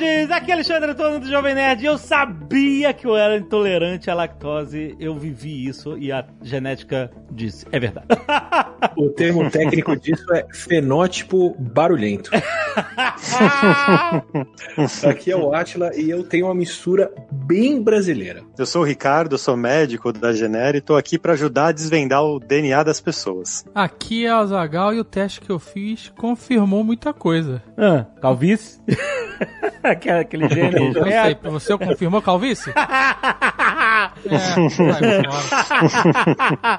Nerds! Aqui é Alexandre Antônio do Jovem Nerd. Eu sabia que eu era intolerante à lactose. Eu vivi isso e a genética disse. É verdade. O termo técnico disso é fenótipo barulhento. Aqui é o Atila e eu tenho uma mistura bem brasileira. Eu sou o Ricardo, sou médico da Genera e tô aqui para ajudar a desvendar o DNA das pessoas. Aqui é o Azagal e o teste que eu fiz confirmou muita coisa. Ah, calvície? aquele, gênio. Eu sei, você confirmou calvície? é.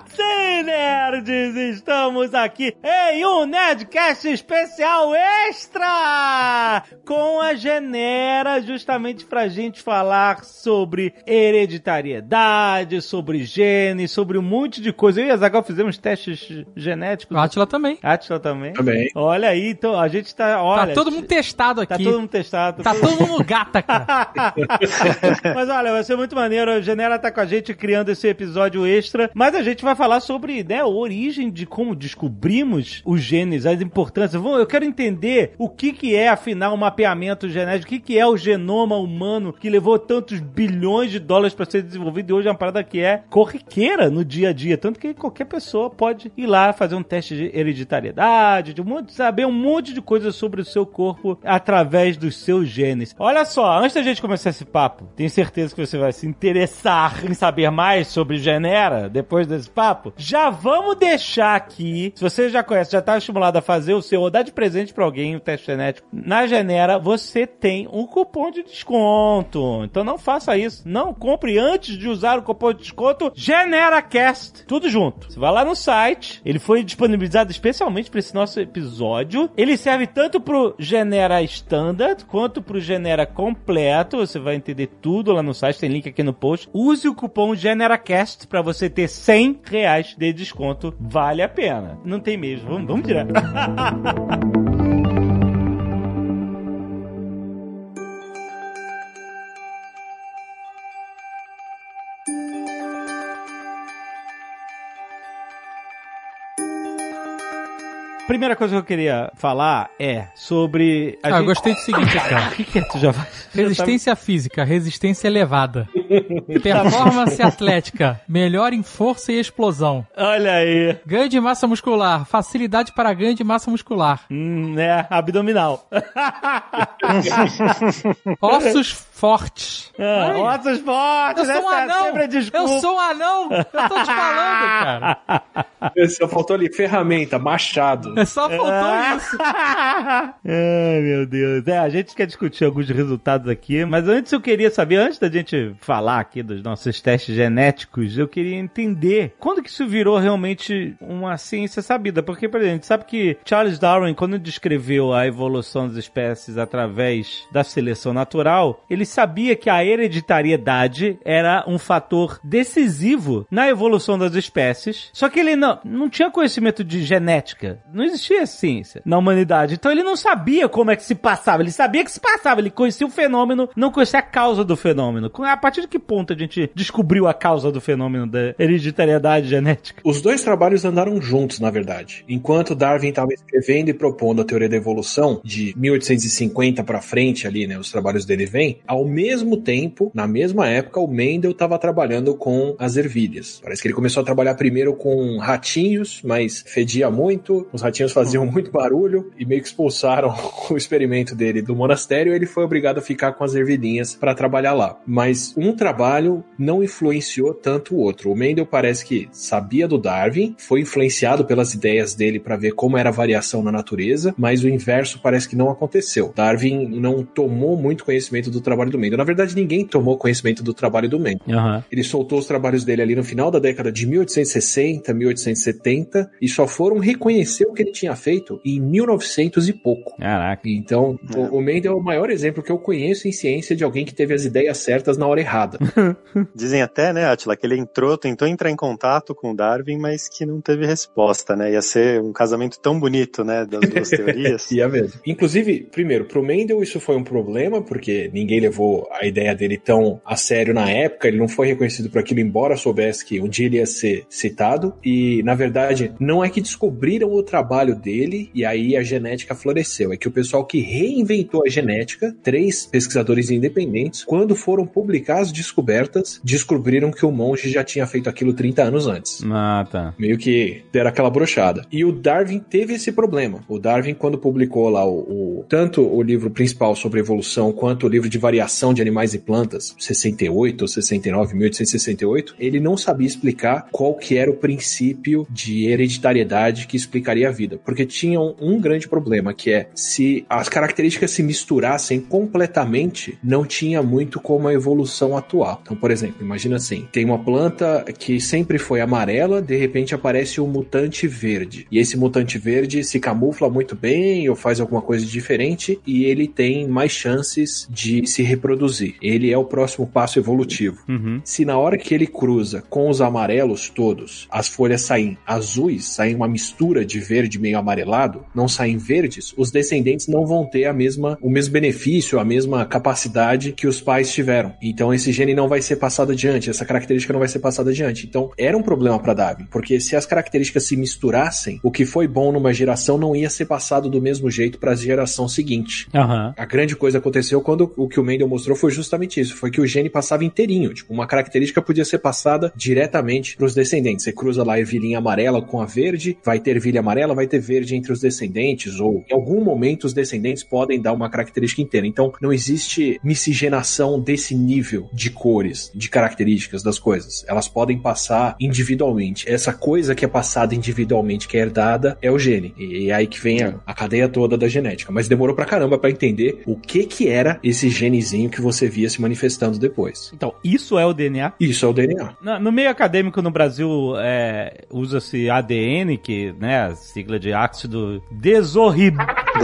Sim, nerds! Estamos aqui em um Nerdcast especial extra com a Genera, justamente pra gente falar sobre hereditariedade, sobre genes, sobre um monte de coisa. Eu e a Zagal fizemos testes genéticos. O Atila também. Atila também. Também. Olha aí, então a gente tá. Olha, tá todo mundo testado Tá aqui. todo mundo testado. Tá todo mundo gata, cara. Mas olha, vai ser muito maneiro. A Genera tá com a gente criando esse episódio extra. Mas a gente vai falar sobre né, a origem de como descobrimos os genes, as importâncias. Eu quero entender o que, que é, afinal, o mapeamento genético, o que, que é o genoma humano que levou tantos bilhões de dólares para ser desenvolvido e hoje é uma parada que é corriqueira no dia a dia. Tanto que qualquer pessoa pode ir lá fazer um teste de hereditariedade, de um monte, saber um monte de coisa sobre o seu corpo através dos seus genes. Olha só, antes da gente começar esse papo, tenho certeza que você vai se interessar em saber mais sobre Genera depois desse papo. Já vamos deixar aqui, se você já conhece, já está estimulado a fazer o seu ou dar de presente para alguém o teste genético, na Genera você tem um cupom de desconto. Então não faça isso. Não compre antes de usar o cupom de desconto GeneraCast. Tudo junto. Você vai lá no site, ele foi disponibilizado especialmente para esse nosso episódio. Ele serve tanto pro Genera Standard quanto pro Genera completo. Você vai entender tudo lá no site, tem link aqui no post. Use o cupom GeneraCast para você ter 100 reais de desconto. Vale a pena. Não tem mesmo. Vamos, vamos direto. Primeira coisa que eu queria falar é sobre. a Ah, eu gente- gostei do seguinte ó. O que, que é? Tu já vai. Resistência física, resistência elevada. Performance atlética, melhor em força e explosão. Olha aí. Ganho de massa muscular, facilidade para ganho de massa muscular. Hum, é, abdominal. Ossos fortes. Ah, Ossos fortes, eu sou um essa é anão! Eu sou um anão! Eu tô te falando, cara. Só faltou ali ferramenta, machado. É só faltou Ah. isso. Ai, meu Deus. É, a gente quer discutir alguns resultados aqui, mas antes eu queria saber, antes da gente falar aqui dos nossos testes genéticos, eu queria entender quando que isso virou realmente uma ciência sabida. Porque, por exemplo, a gente sabe que Charles Darwin, quando descreveu a evolução das espécies através da seleção natural, ele sabia que a hereditariedade era um fator decisivo na evolução das espécies. Só que ele não, não tinha conhecimento de genética. Não existia ciência na humanidade. Então ele não sabia como é que se passava. Ele sabia que se passava. Ele conhecia o fenômeno, não conhecia a causa do fenômeno. A partir de que ponto a gente descobriu a causa do fenômeno da hereditariedade genética? Os dois trabalhos andaram juntos, na verdade. Enquanto Darwin estava escrevendo e propondo a teoria da evolução de 1850 para frente ali, né, os trabalhos dele vêm, ao mesmo tempo, na mesma época, o Mendel estava trabalhando com as ervilhas. Parece que ele começou a trabalhar primeiro com ratinhos, mas fedia muito, os ratinhos faziam muito barulho e meio que expulsaram o experimento dele do monastério, e ele foi obrigado a ficar com as ervilhinhas para trabalhar lá. Mas um trabalho não influenciou tanto o outro. O Mendel parece que sabia do Darwin, foi influenciado pelas ideias dele para ver como era a variação na natureza, mas o inverso parece que não aconteceu. Darwin não tomou muito conhecimento do trabalho do Mendel. Na verdade, ninguém tomou conhecimento do trabalho do Mendel. Aham. Ele soltou os trabalhos dele ali no final da década de 1860, 1870 e só foram reconhecer o que ele tinha feito em 1900 e pouco. Caraca. Então, o, o Mendel é o maior exemplo que eu conheço em ciência de alguém que teve as ideias certas na hora errada. Dizem até, né, Atila, que ele entrou, tentou entrar em contato com o Darwin, mas que não teve resposta, né? Ia ser um casamento tão bonito, né, das duas teorias. Ia mesmo. Inclusive, primeiro, pro Mendel isso foi um problema, porque ninguém levou a ideia dele tão a sério na época, ele não foi reconhecido por aquilo, embora soubesse que um dia ele ia ser citado, e na verdade, não é que descobriram o trabalho dele e aí a genética floresceu, é que o pessoal que reinventou a genética, três pesquisadores independentes, quando foram publicar as descobertas, descobriram que o monge já tinha feito aquilo 30 anos antes. Ah, tá. Meio que deram aquela brochada. E o Darwin teve esse problema. O Darwin, quando publicou lá o, o- tanto o livro principal sobre evolução quanto o livro de variação de animais e plantas, 68 ou 69, 1868, ele não sabia explicar qual que era o princípio de hereditariedade que explicaria a vida. Porque tinha um, um grande problema, que é se as características se misturassem completamente, não tinha muito como a evolução atuar. Então, por exemplo, imagina assim, tem uma planta que sempre foi amarela, de repente aparece um mutante verde. E esse mutante verde se camufla muito bem ou faz alguma coisa diferente e ele tem mais chances de se reproduzir. Ele é o próximo passo evolutivo. Uhum. Se na hora que ele cruza com os amarelos todos, as folhas saem azuis, saem uma mistura de verde meio amarelado, não saem verdes, os descendentes não vão ter a mesma, o mesmo benefício, a mesma capacidade que os pais tiveram. Então esse gene não vai ser passado adiante, essa característica não vai ser passada adiante. Então era um problema para Darwin, porque se as características se misturassem, o que foi bom numa geração não ia ser passado do mesmo jeito para a geração seguinte. Aham. A grande coisa aconteceu quando o que o Mendel mostrou foi justamente isso. Foi que o gene passava inteirinho. Tipo, uma característica podia ser passada diretamente para os descendentes. Você cruza lá a ervilhinha amarela com a verde, vai ter ervilha amarela, vai ter verde entre os descendentes, ou em algum momento os descendentes podem dar uma característica inteira. Então, não existe miscigenação desse nível de cores, de características das coisas. Elas podem passar individualmente. Essa coisa que é passada individualmente, que é herdada, é o gene. E é aí que vem a, a cadeia toda da genética. Mas demorou pra caramba pra entender o que que era esse genezinho que você via se manifestando depois. Então, isso é o DNA? Isso é o DNA. Na- No meio acadêmico no Brasil é, usa-se ADN, que né, a sigla de ácido desorrib...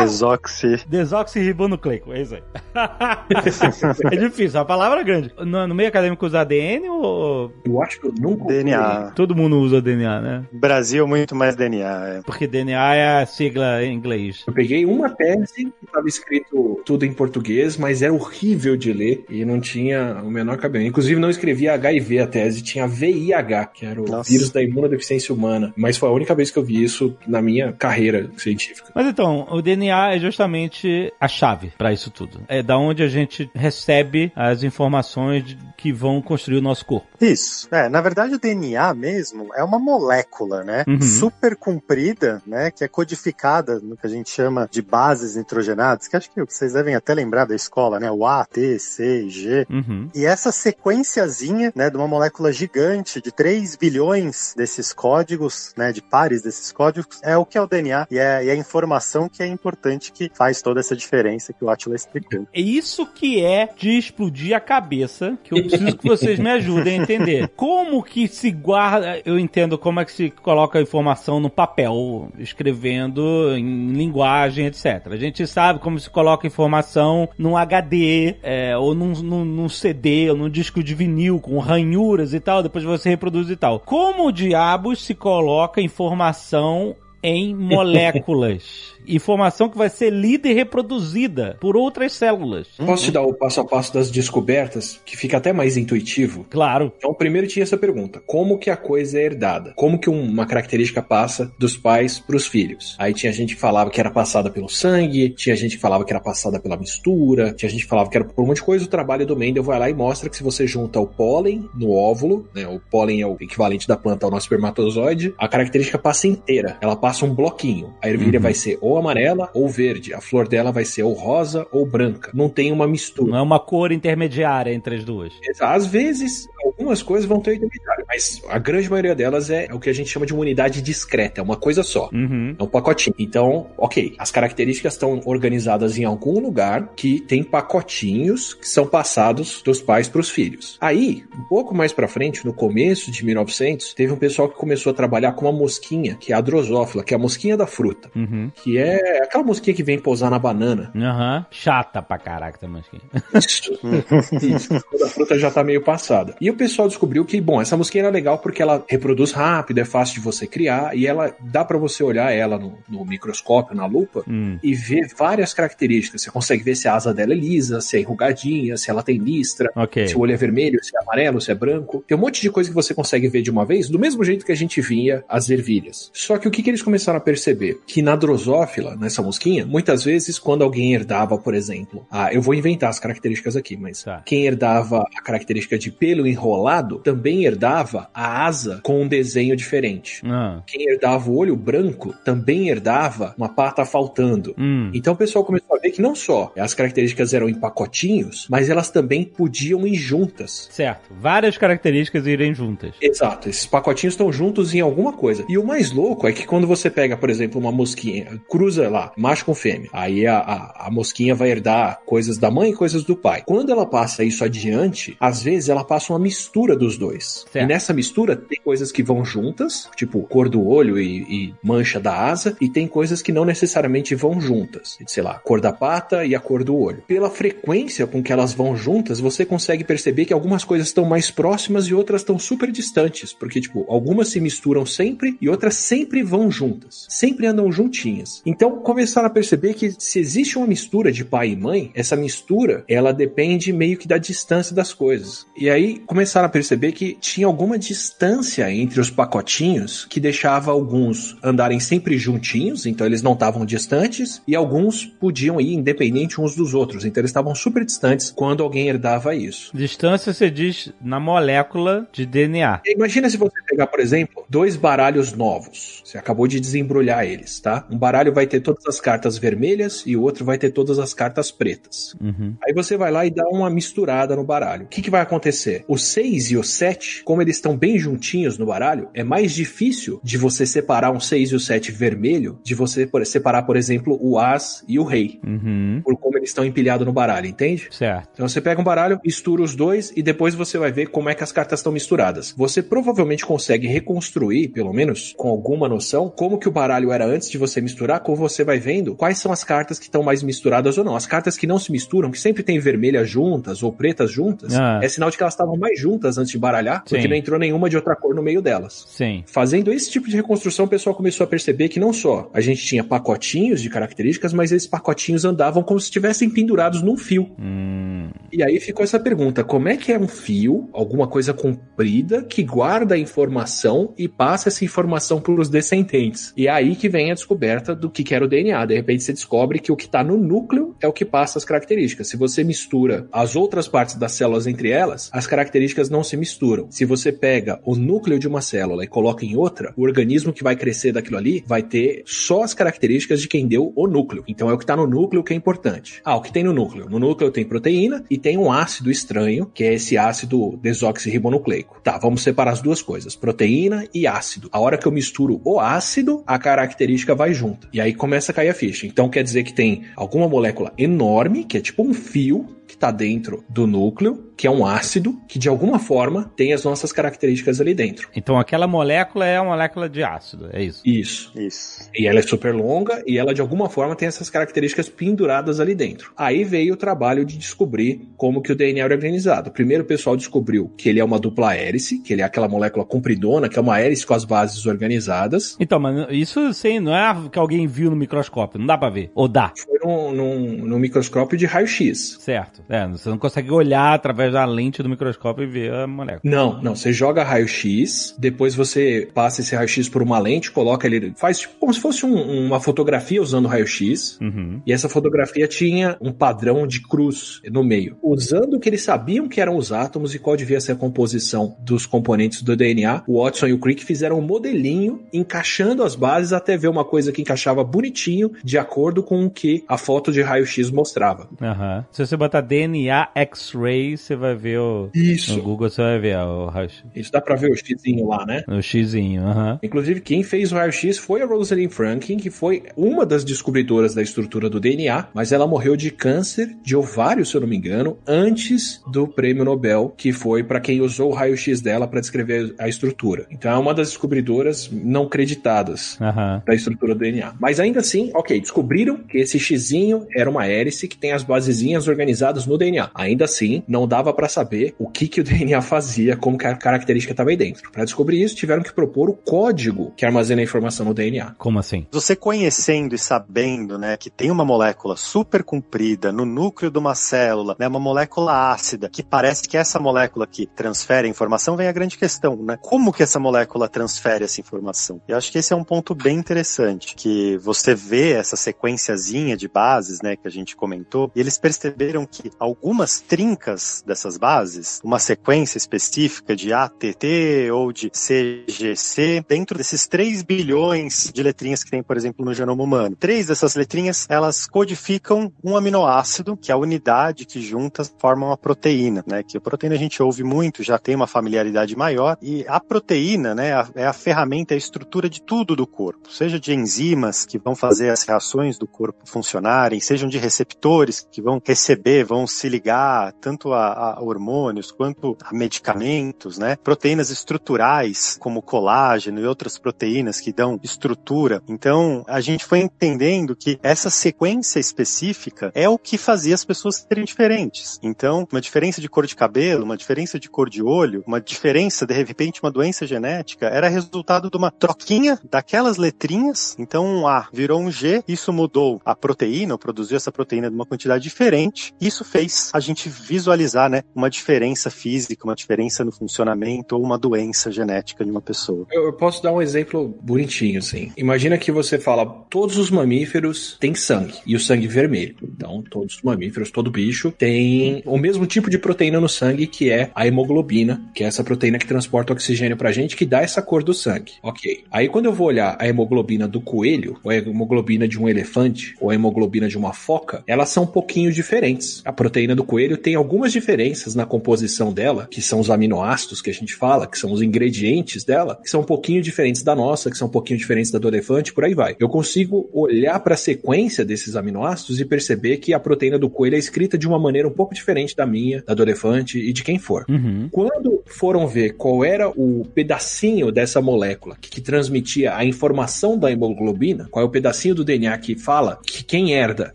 Desoxi. desoxirribonucleico, é isso aí. é difícil, a palavra é grande. No, no meio acadêmico usa ADN ou Eu acho que eu nunca ouvi. DNA. todo mundo usa DNA, né? Brasil, muito mais DNA. É. Porque DNA é a sigla em inglês. Eu peguei uma tese que estava escrito tudo em português, mas era horrível de ler e não tinha o menor cabelo. Inclusive, não escrevia HIV a tese, tinha VIH, que era o Nossa. vírus da imunodeficiência humana. Mas foi a única vez que eu vi isso na minha carreira científica. Mas então, o DNA é justamente a chave para isso tudo. É da onde a gente recebe as informações que vão construir o nosso corpo. Isso. É, na verdade, o DNA mesmo é uma molécula, né? Uhum. Super comprida, né? Que é codificada no que a gente chama de bases nitrogenadas, que acho que vocês devem até lembrar da escola, né? O A, T, C e G. Uhum. E essa sequenciazinha, né, de uma molécula gigante de 3 bilhões desses códigos, né, de pares desses códigos, é o que é o DNA e é, e é a informação que é importante que faz toda essa diferença que o Attila explicou. É isso que é de explodir a cabeça, que eu preciso que vocês me ajudem a entender. Como que se guarda, eu entendo como é que se coloca a informação no papel, escrevendo em linguagem, etc. A gente sabe como se coloca informação num HD, é, ou num, num, num CD, ou num disco de vinil, com ranhuras e tal, depois você reproduz e tal. Como diabos se coloca informação em moléculas? Informação que vai ser lida e reproduzida por outras células. Posso te dar o passo a passo das descobertas, que fica até mais intuitivo? Claro. Então, primeiro tinha essa pergunta: como que a coisa é herdada? Como que uma característica passa dos pais para os filhos? Aí tinha gente que falava que era passada pelo sangue, tinha gente que falava que era passada pela mistura, tinha gente que falava que era por um monte de coisa. O trabalho do Mendel vai lá e mostra que se você junta o pólen no óvulo, né, o pólen é o equivalente da planta ao nosso espermatozoide, a característica passa inteira. Ela passa um bloquinho. A ervilha Uhum. vai ser ou amarela ou verde. A flor dela vai ser ou rosa ou branca. Não tem uma mistura. Não é uma cor intermediária entre as duas. Às vezes, algumas coisas vão ter intermediário, mas Mas a grande maioria delas é, o que a gente chama de uma unidade discreta, é uma coisa só. Uhum. É um pacotinho. Então, ok, as características estão organizadas em algum lugar que tem pacotinhos que são passados dos pais para os filhos. Aí, um pouco mais para frente, no começo de 1900, teve um pessoal que começou a trabalhar com uma mosquinha, que é a drosófila, que é a mosquinha da fruta, Uhum. que é aquela mosquinha que vem pousar na banana. Aham. Chata pra caraca essa mosquinha. Isso. Isso. Quando a fruta já tá meio passada. E o pessoal descobriu que, bom, essa mosquinha era legal porque ela reproduz rápido, é fácil de você criar e ela dá para você olhar ela no, no microscópio, na lupa, Hum. e ver várias características. Você consegue ver se a asa dela é lisa, se é enrugadinha, se ela tem listra, Ok. se o olho é vermelho, se é amarelo, se é branco. Tem um monte de coisa que você consegue ver de uma vez, do mesmo jeito que a gente via as ervilhas. Só que o que, que eles começaram a perceber? Que na drosófila, nessa mosquinha, muitas vezes quando alguém herdava, por exemplo, ah, eu vou inventar as características aqui, mas Tá. quem herdava a característica de pelo enrolado também herdava a asa com um desenho diferente. Ah. Quem herdava o olho branco também herdava uma pata faltando. Hum. Então o pessoal começou a ver que não só as características eram em pacotinhos, mas elas também podiam ir juntas. Certo. Várias características irem juntas. Exato, esses pacotinhos estão juntos em alguma coisa. E o mais louco é que quando você pega, por exemplo, uma mosquinha, cruza lá, macho com fêmea, aí a, a, a mosquinha vai herdar coisas da mãe e coisas do pai. Quando ela passa isso adiante, às vezes ela passa uma mistura dos dois. Certo. E nessa mistura tem coisas que vão juntas, tipo cor do olho e, e mancha da asa, e tem coisas que não necessariamente vão juntas. Sei lá, cor da pata e a cor do olho. Pela frequência com que elas vão juntas, você consegue perceber que algumas coisas estão mais próximas e outras estão super distantes. Porque, tipo, algumas se misturam sempre e outras sempre vão juntas. Sempre andam juntinhas. Então, começaram a perceber que se existe uma mistura de pai e mãe, essa mistura, ela depende meio que da distância das coisas. E aí, começaram a perceber que tinha alguma distância entre os pacotinhos que deixava alguns andarem sempre juntinhos, então eles não estavam distantes, e alguns podiam ir independente uns dos outros. Então, eles estavam super distantes quando alguém herdava isso. Distância você diz na molécula de DNA. Imagina se você pegar, por exemplo, dois baralhos novos. Você acabou de desembrulhar eles, tá? Um baralho vai ter todas as cartas vermelhas e o outro vai ter todas as cartas pretas. Uhum. Aí você vai lá e dá uma misturada no baralho. O que, que vai acontecer? O 6 e o 7, como eles estão bem juntinhos no baralho, é mais difícil de você separar um 6 e o 7 vermelho de você separar, por exemplo, o As e o Rei. Uhum. Por como eles estão empilhados no baralho, entende? Certo. Então você pega um baralho, mistura os dois e depois você vai ver como é que as cartas estão misturadas. Você provavelmente consegue reconstruir, pelo menos com alguma noção, como que o baralho era antes de você misturar, como você vai vendo quais são as cartas que estão mais misturadas ou não. As cartas que não se misturam, que sempre tem vermelhas juntas ou pretas juntas, Ah. é sinal de que elas estavam mais juntas antes de baralhar, porque Sim. não entrou nenhuma de outra cor no meio delas. Sim. Fazendo esse tipo de reconstrução, o pessoal começou a perceber que não só a gente tinha pacotinhos de características, mas esses pacotinhos andavam como se estivessem pendurados num fio. Hum. E aí ficou essa pergunta: como é que é um fio, alguma coisa comprida, que guarda a informação e passa essa informação para os descendentes? E é aí que vem a descoberta do que era o DNA. De repente você descobre que o que está no núcleo é o que passa as características. Se você mistura as outras partes das células entre elas, as características não se misturam. Se você pega o núcleo de uma célula e coloca em outra, o organismo que vai crescer daquilo ali vai ter só as características de quem deu o núcleo. Então é o que está no núcleo que é importante. Ah, o que tem no núcleo? No núcleo tem proteína e tem um ácido estranho, que é esse ácido desoxirribonucleico. Tá, vamos separar as duas coisas, proteína e ácido. A hora que eu misturo o ácido, a característica vai junto. E aí começa a cair a ficha. Então quer dizer que tem alguma molécula enorme, que é tipo um fio, que está dentro do núcleo, que é um ácido, que de alguma forma tem as nossas características ali dentro. Então aquela molécula é uma molécula de ácido, é isso. Isso. Isso. E ela é super longa e ela de alguma forma tem essas características penduradas ali dentro. Aí veio o trabalho de descobrir como que o DNA era organizado. Primeiro o pessoal descobriu que ele é uma dupla hélice, que ele é aquela molécula compridona, que é uma hélice com as bases organizadas. Então, mas isso sim, não é que alguém viu no microscópio, não dá pra ver. Ou dá, Foi num, num, num microscópio de raio-x. certo. É, você não consegue olhar através da lente do microscópio e ver a molécula. Não, não. Você joga raio-x, depois você passa esse raio-x por uma lente, coloca ele. Faz tipo como se fosse um- uma fotografia usando raio-x. Uhum. E essa fotografia tinha um padrão de cruz no meio. Usando o que eles sabiam que eram os átomos e qual devia ser a composição dos componentes do DNA, o Watson e o Crick fizeram um modelinho encaixando as bases até ver uma coisa que encaixava bonitinho de acordo com o que a foto de raio-x mostrava. Aham. Se você botar DNA X-ray, você vai ver o. Isso. No Google você vai ver o raio-x. Isso dá pra ver o xizinho lá, né? No xizinho, aham. Inclusive, quem fez o raio-x foi a Rosalind Franklin, que foi uma das descobridoras da estrutura do DNA, mas ela morreu de câncer de ovário, se eu não me engano, antes do prêmio Nobel, que foi para quem usou o raio-x dela para descrever a estrutura. Então é uma das descobridoras não creditadas da estrutura do DNA. Mas ainda assim, ok, descobriram que esse xizinho era uma hélice que tem as basezinhas organizadas no DNA. Ainda assim, não dava para saber o que, que o DNA fazia, como que a característica estava aí dentro. Para descobrir isso, tiveram que propor o código que armazena a informação no DNA. Como assim? Você conhecendo e sabendo, né, que tem uma molécula super comprida no núcleo de uma célula, né, uma molécula ácida, que parece que essa molécula que transfere a informação, vem a grande questão, né? Como que essa molécula transfere essa informação? Eu acho que esse é um ponto bem interessante, que você vê essa sequenciazinha de bases, né, que a gente comentou, e eles perceberam que algumas trincas dessas bases, uma sequência específica de ATT ou de CGC, dentro desses 3 bilhões de letrinhas que tem, por exemplo, no genoma humano. Três dessas letrinhas, elas codificam um aminoácido, que é a unidade que juntas formam a proteína, né? Que a proteína a gente ouve muito, já tem uma familiaridade maior, e a proteína, né, é a ferramenta, é a estrutura de tudo do corpo, seja de enzimas que vão fazer as reações do corpo funcionarem, sejam de receptores que vão receber, vão se ligar tanto a, a hormônios quanto a medicamentos, né? Proteínas estruturais, como colágeno e outras proteínas que dão estrutura. Então, a gente foi entendendo que essa sequência específica é o que fazia as pessoas serem diferentes. Então, uma diferença de cor de cabelo, uma diferença de cor de olho, uma diferença, de repente, uma doença genética, era resultado de uma troquinha daquelas letrinhas. Então, um A virou um G, isso mudou a proteína, ou produziu essa proteína de uma quantidade diferente. Isso fez a gente visualizar, né, uma diferença física, uma diferença no funcionamento ou uma doença genética de uma pessoa. Eu posso dar um exemplo bonitinho, assim. Imagina que você fala, todos os mamíferos têm sangue, e o sangue vermelho. Então, todos os mamíferos, todo bicho, tem o mesmo tipo de proteína no sangue, que é a hemoglobina, que é essa proteína que transporta oxigênio pra gente, que dá essa cor do sangue. Ok. Aí, quando eu vou olhar a hemoglobina do coelho, ou a hemoglobina de um elefante, ou a hemoglobina de uma foca, elas são um pouquinho diferentes. A proteína do coelho tem algumas diferenças na composição dela, que são os aminoácidos que a gente fala, que são os ingredientes dela, que são um pouquinho diferentes da nossa, que são um pouquinho diferentes da do elefante, por aí vai. Eu consigo olhar para a sequência desses aminoácidos e perceber que a proteína do coelho é escrita de uma maneira um pouco diferente da minha, da do elefante e de quem for. Uhum. Quando foram ver qual era o pedacinho dessa molécula que, que transmitia a informação da hemoglobina, qual é o pedacinho do DNA que fala que quem herda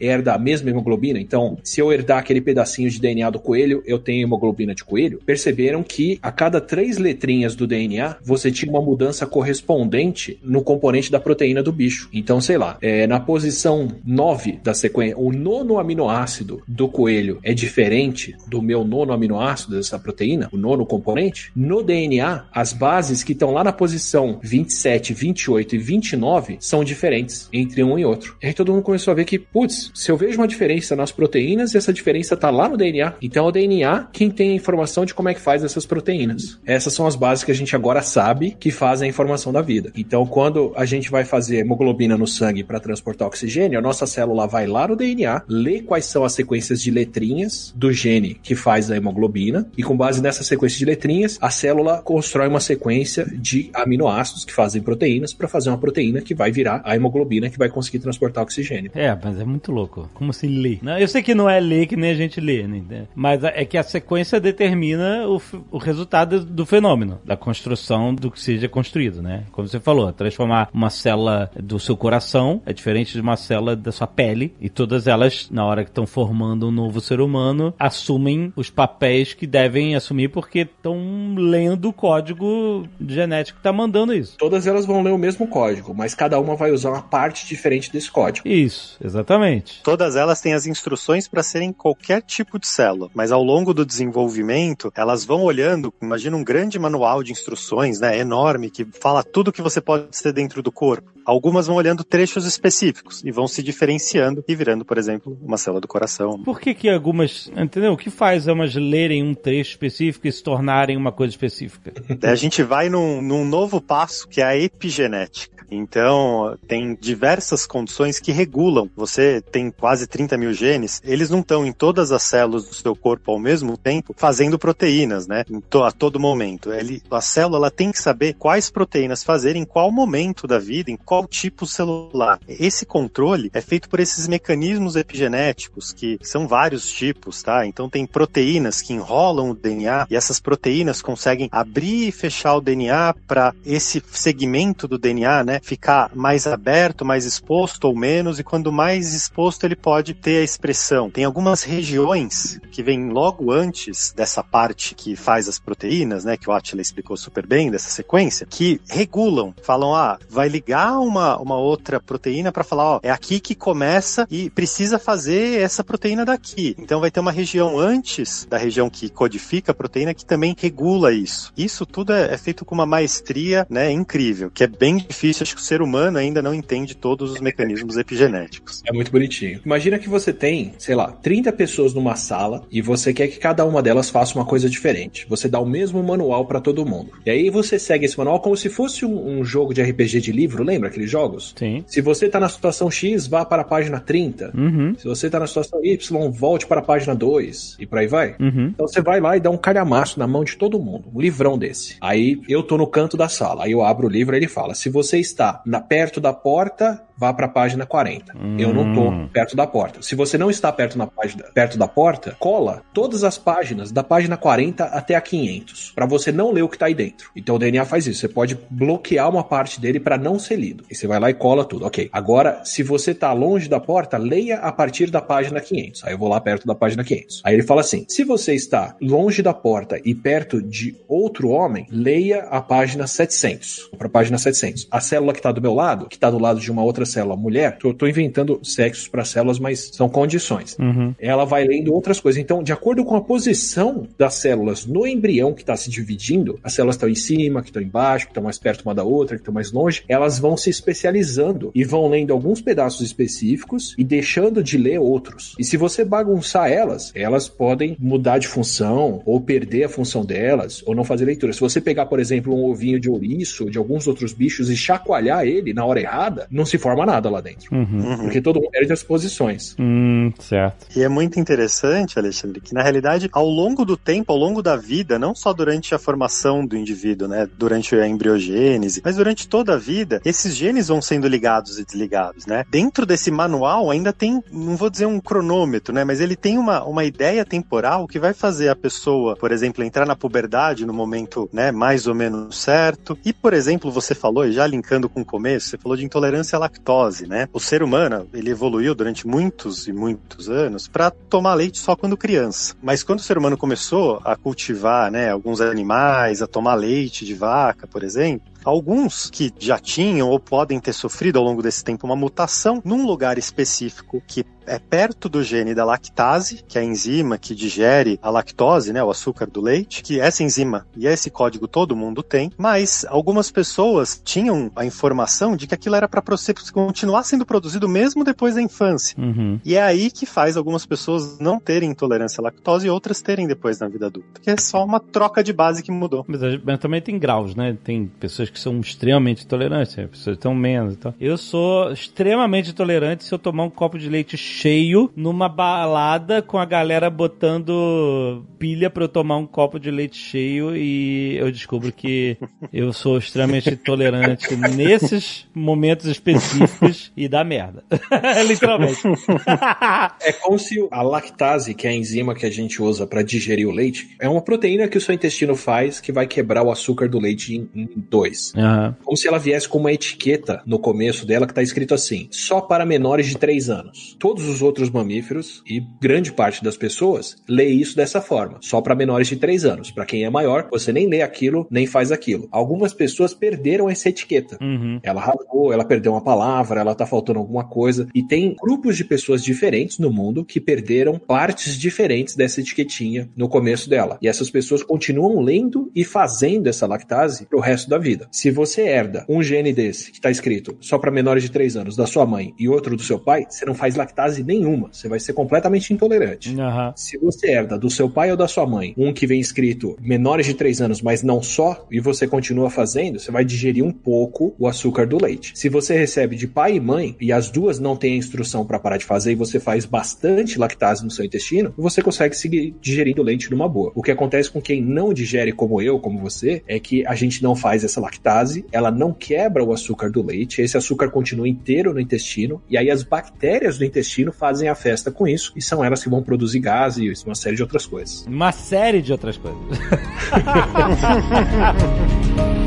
herda a mesma hemoglobina, então se eu herdar aquele pedacinho de DNA do coelho, eu tenho hemoglobina de coelho, perceberam que a cada três letrinhas do DNA você tinha uma mudança correspondente no componente da proteína do bicho. Então, sei lá, é, na posição 9 da sequência, o nono aminoácido do coelho é diferente do meu nono aminoácido dessa proteína, o nono componente. No DNA, as bases que estão lá na posição 27, 28 e 29 são diferentes entre um e outro. E aí todo mundo começou a ver que, putz, se eu vejo uma diferença nas proteínas, essa diferença tá lá no DNA. Então é o DNA quem tem a informação de como é que faz essas proteínas. Essas são as bases que a gente agora sabe que fazem a informação da vida. Então, quando a gente vai fazer hemoglobina no sangue para transportar oxigênio, a nossa célula vai lá no DNA, lê quais são as sequências de letrinhas do gene que faz a hemoglobina, e com base nessa sequência de letrinhas, a célula constrói uma sequência de aminoácidos que fazem proteínas para fazer uma proteína que vai virar a hemoglobina que vai conseguir transportar oxigênio. É, mas é muito louco. Como se lê? Não, eu sei que não é ler que nem a gente lê, né? mas é que a sequência determina o, o resultado do fenômeno, da construção do que seja construído, né? Como você falou, transformar uma célula do seu coração é diferente de uma célula da sua pele, e todas elas, na hora que estão formando um novo ser humano, assumem os papéis que devem assumir porque estão lendo o código genético que tá mandando isso. Todas elas vão ler o mesmo código, mas cada uma vai usar uma parte diferente desse código. Isso, exatamente. Todas elas têm as instruções para serem qualquer tipo de célula, mas ao longo do desenvolvimento, elas vão olhando, imagina um grande manual de instruções, né, enorme, que fala tudo que você pode ser dentro do corpo. Algumas vão olhando trechos específicos e vão se diferenciando e virando, por exemplo, uma célula do coração. Por que que algumas, entendeu? O que faz elas lerem um trecho específico e se tornarem uma coisa específica? A gente vai num, num novo passo que é a epigenética. Então, tem diversas condições que regulam. Você tem quase 30 mil genes, eles não estão em todas as células do seu corpo ao mesmo tempo fazendo proteínas, né? A todo momento. Ele, a célula tem que saber quais proteínas fazer em qual momento da vida, em qual tipo celular. Esse controle é feito por esses mecanismos epigenéticos, que são vários tipos, tá? Então tem proteínas que enrolam o DNA e essas proteínas conseguem abrir e fechar o DNA para esse segmento do DNA, né, ficar mais aberto, mais exposto ou menos, e quando mais exposto ele pode ter a expressão. Tem algumas regiões que vêm logo antes dessa parte que faz as proteínas, né, que o Attila explicou super bem, dessa sequência, que regulam, falam, ah, vai ligar uma, uma outra proteína para falar, ó, é aqui que começa e precisa fazer essa proteína daqui. Então vai ter uma região antes da região que codifica a proteína que também regula isso. Isso tudo é, é feito com uma maestria, né, incrível, que é bem difícil, acho que o ser humano ainda não entende todos os mecanismos epigenéticos. É muito bonitinho. Imagina que você tem, sei lá, 30 pessoas numa sala e você quer que cada uma delas faça uma coisa diferente. Você dá o mesmo manual para todo mundo. E aí você segue esse manual como se fosse um, um, jogo de RPG de livro, lembra aqueles jogos? Sim. Se você tá na situação X, vá para a página 30. Uhum. Se você tá na situação Y, volte para a página 2 e por aí vai. Uhum. Então você vai lá e dá um calhamaço na mão de todo mundo, um livrão desse. Aí eu tô no canto da sala, aí eu abro o livro e ele fala: se você está na, perto da porta, vá para a página 40. Hum. Eu não tô Hum. perto da porta. Se você não está perto, na página, perto da porta, cola todas as páginas da página 40 até a 500, para você não ler o que tá aí dentro. Então o DNA faz isso. Você pode bloquear uma parte dele para não ser lido. E você vai lá e cola tudo. Ok. Agora, se você tá longe da porta, leia a partir da página 500. Aí eu vou lá perto da página 500. Aí ele fala assim: se você está longe da porta e perto de outro homem, leia a página 700. Para a página 700. A célula que tá do meu lado, que tá do lado de uma outra célula mulher, eu tô inventando sexos para células, mas são condições. Uhum. Ela vai lendo outras coisas. Então, de acordo com a posição das células no embrião que está se dividindo, as células estão em cima, que estão embaixo, que estão mais perto uma da outra, que estão mais longe, elas vão se especializando e vão lendo alguns pedaços específicos e deixando de ler outros. E se você bagunçar elas, elas podem mudar de função ou perder a função delas ou não fazer leitura. Se você pegar, por exemplo, um ovinho de ouriço, de alguns outros bichos e chacoalhar ele na hora errada, não se forma nada lá dentro. Uhum. Porque todo mundo perde as posições. Hum, certo. E é muito interessante, Alexandre, que na realidade, ao longo do tempo, ao longo da vida, não só durante a formação do indivíduo, né, durante a embriogênese, mas durante toda a vida, esses genes vão sendo ligados e desligados, né? Dentro desse manual ainda tem, não vou dizer um cronômetro, né, mas ele tem uma, uma ideia temporal que vai fazer a pessoa, por exemplo, entrar na puberdade no momento, né, mais ou menos certo. E, por exemplo, você falou, e já linkando com o começo, você falou de intolerância à lactose, né? O ser humano, ele evoluiu durante muitos e muitos anos para tomar leite só quando criança. Mas quando o ser humano começou a cultivar, né, alguns animais, a tomar leite de vaca, por exemplo, Alguns que já tinham ou podem ter sofrido ao longo desse tempo uma mutação num lugar específico que é perto do gene da lactase, que é a enzima que digere a lactose, né, o açúcar do leite, que essa enzima e esse código todo mundo tem, mas algumas pessoas tinham a informação de que aquilo era para continuar sendo produzido mesmo depois da infância. Uhum. E é aí que faz algumas pessoas não terem intolerância à lactose e outras terem depois na vida adulta. Que é só uma troca de base que mudou. Mas, mas também tem graus, né? Tem pessoas que são extremamente intolerantes, tem pessoas que estão menos. Então. Eu sou extremamente intolerante se eu tomar um copo de leite cheio numa balada com a galera botando pilha pra eu tomar um copo de leite cheio e eu descubro que eu sou extremamente intolerante nesses momentos específicos e dá merda. Literalmente. É como se a lactase, que é a enzima que a gente usa para digerir o leite, é uma proteína que o seu intestino faz que vai quebrar o açúcar do leite em, em dois. Uhum. Como se ela viesse com uma etiqueta no começo dela que tá escrito assim: só para menores de 3 anos. Todos os outros mamíferos e grande parte das pessoas lê isso dessa forma, só para menores de 3 anos. Para quem é maior, você nem lê aquilo, nem faz aquilo. Algumas pessoas perderam essa etiqueta. Uhum. Ela rasgou, ela perdeu uma palavra, ela tá faltando alguma coisa. E tem grupos de pessoas diferentes no mundo que perderam partes diferentes dessa etiquetinha no começo dela. E essas pessoas continuam lendo e fazendo essa lactase pro resto da vida. Se você herda um gene desse que tá escrito só para menores de 3 anos da sua mãe e outro do seu pai, você não faz lactase lactase nenhuma. Você vai ser completamente intolerante. Aham. Se você herda do seu pai ou da sua mãe um que vem escrito menores de 3 anos, mas não só, e você continua fazendo, você vai digerir um pouco o açúcar do leite. Se você recebe de pai e mãe e as duas não têm a instrução para parar de fazer e você faz bastante lactase no seu intestino, você consegue seguir digerindo leite numa boa. O que acontece com quem não digere como eu, como você, é que a gente não faz essa lactase, ela não quebra o açúcar do leite, esse açúcar continua inteiro no intestino e aí as bactérias do intestino fazem a festa com isso e são elas que vão produzir gás e uma série de outras coisas. Uma série de outras coisas.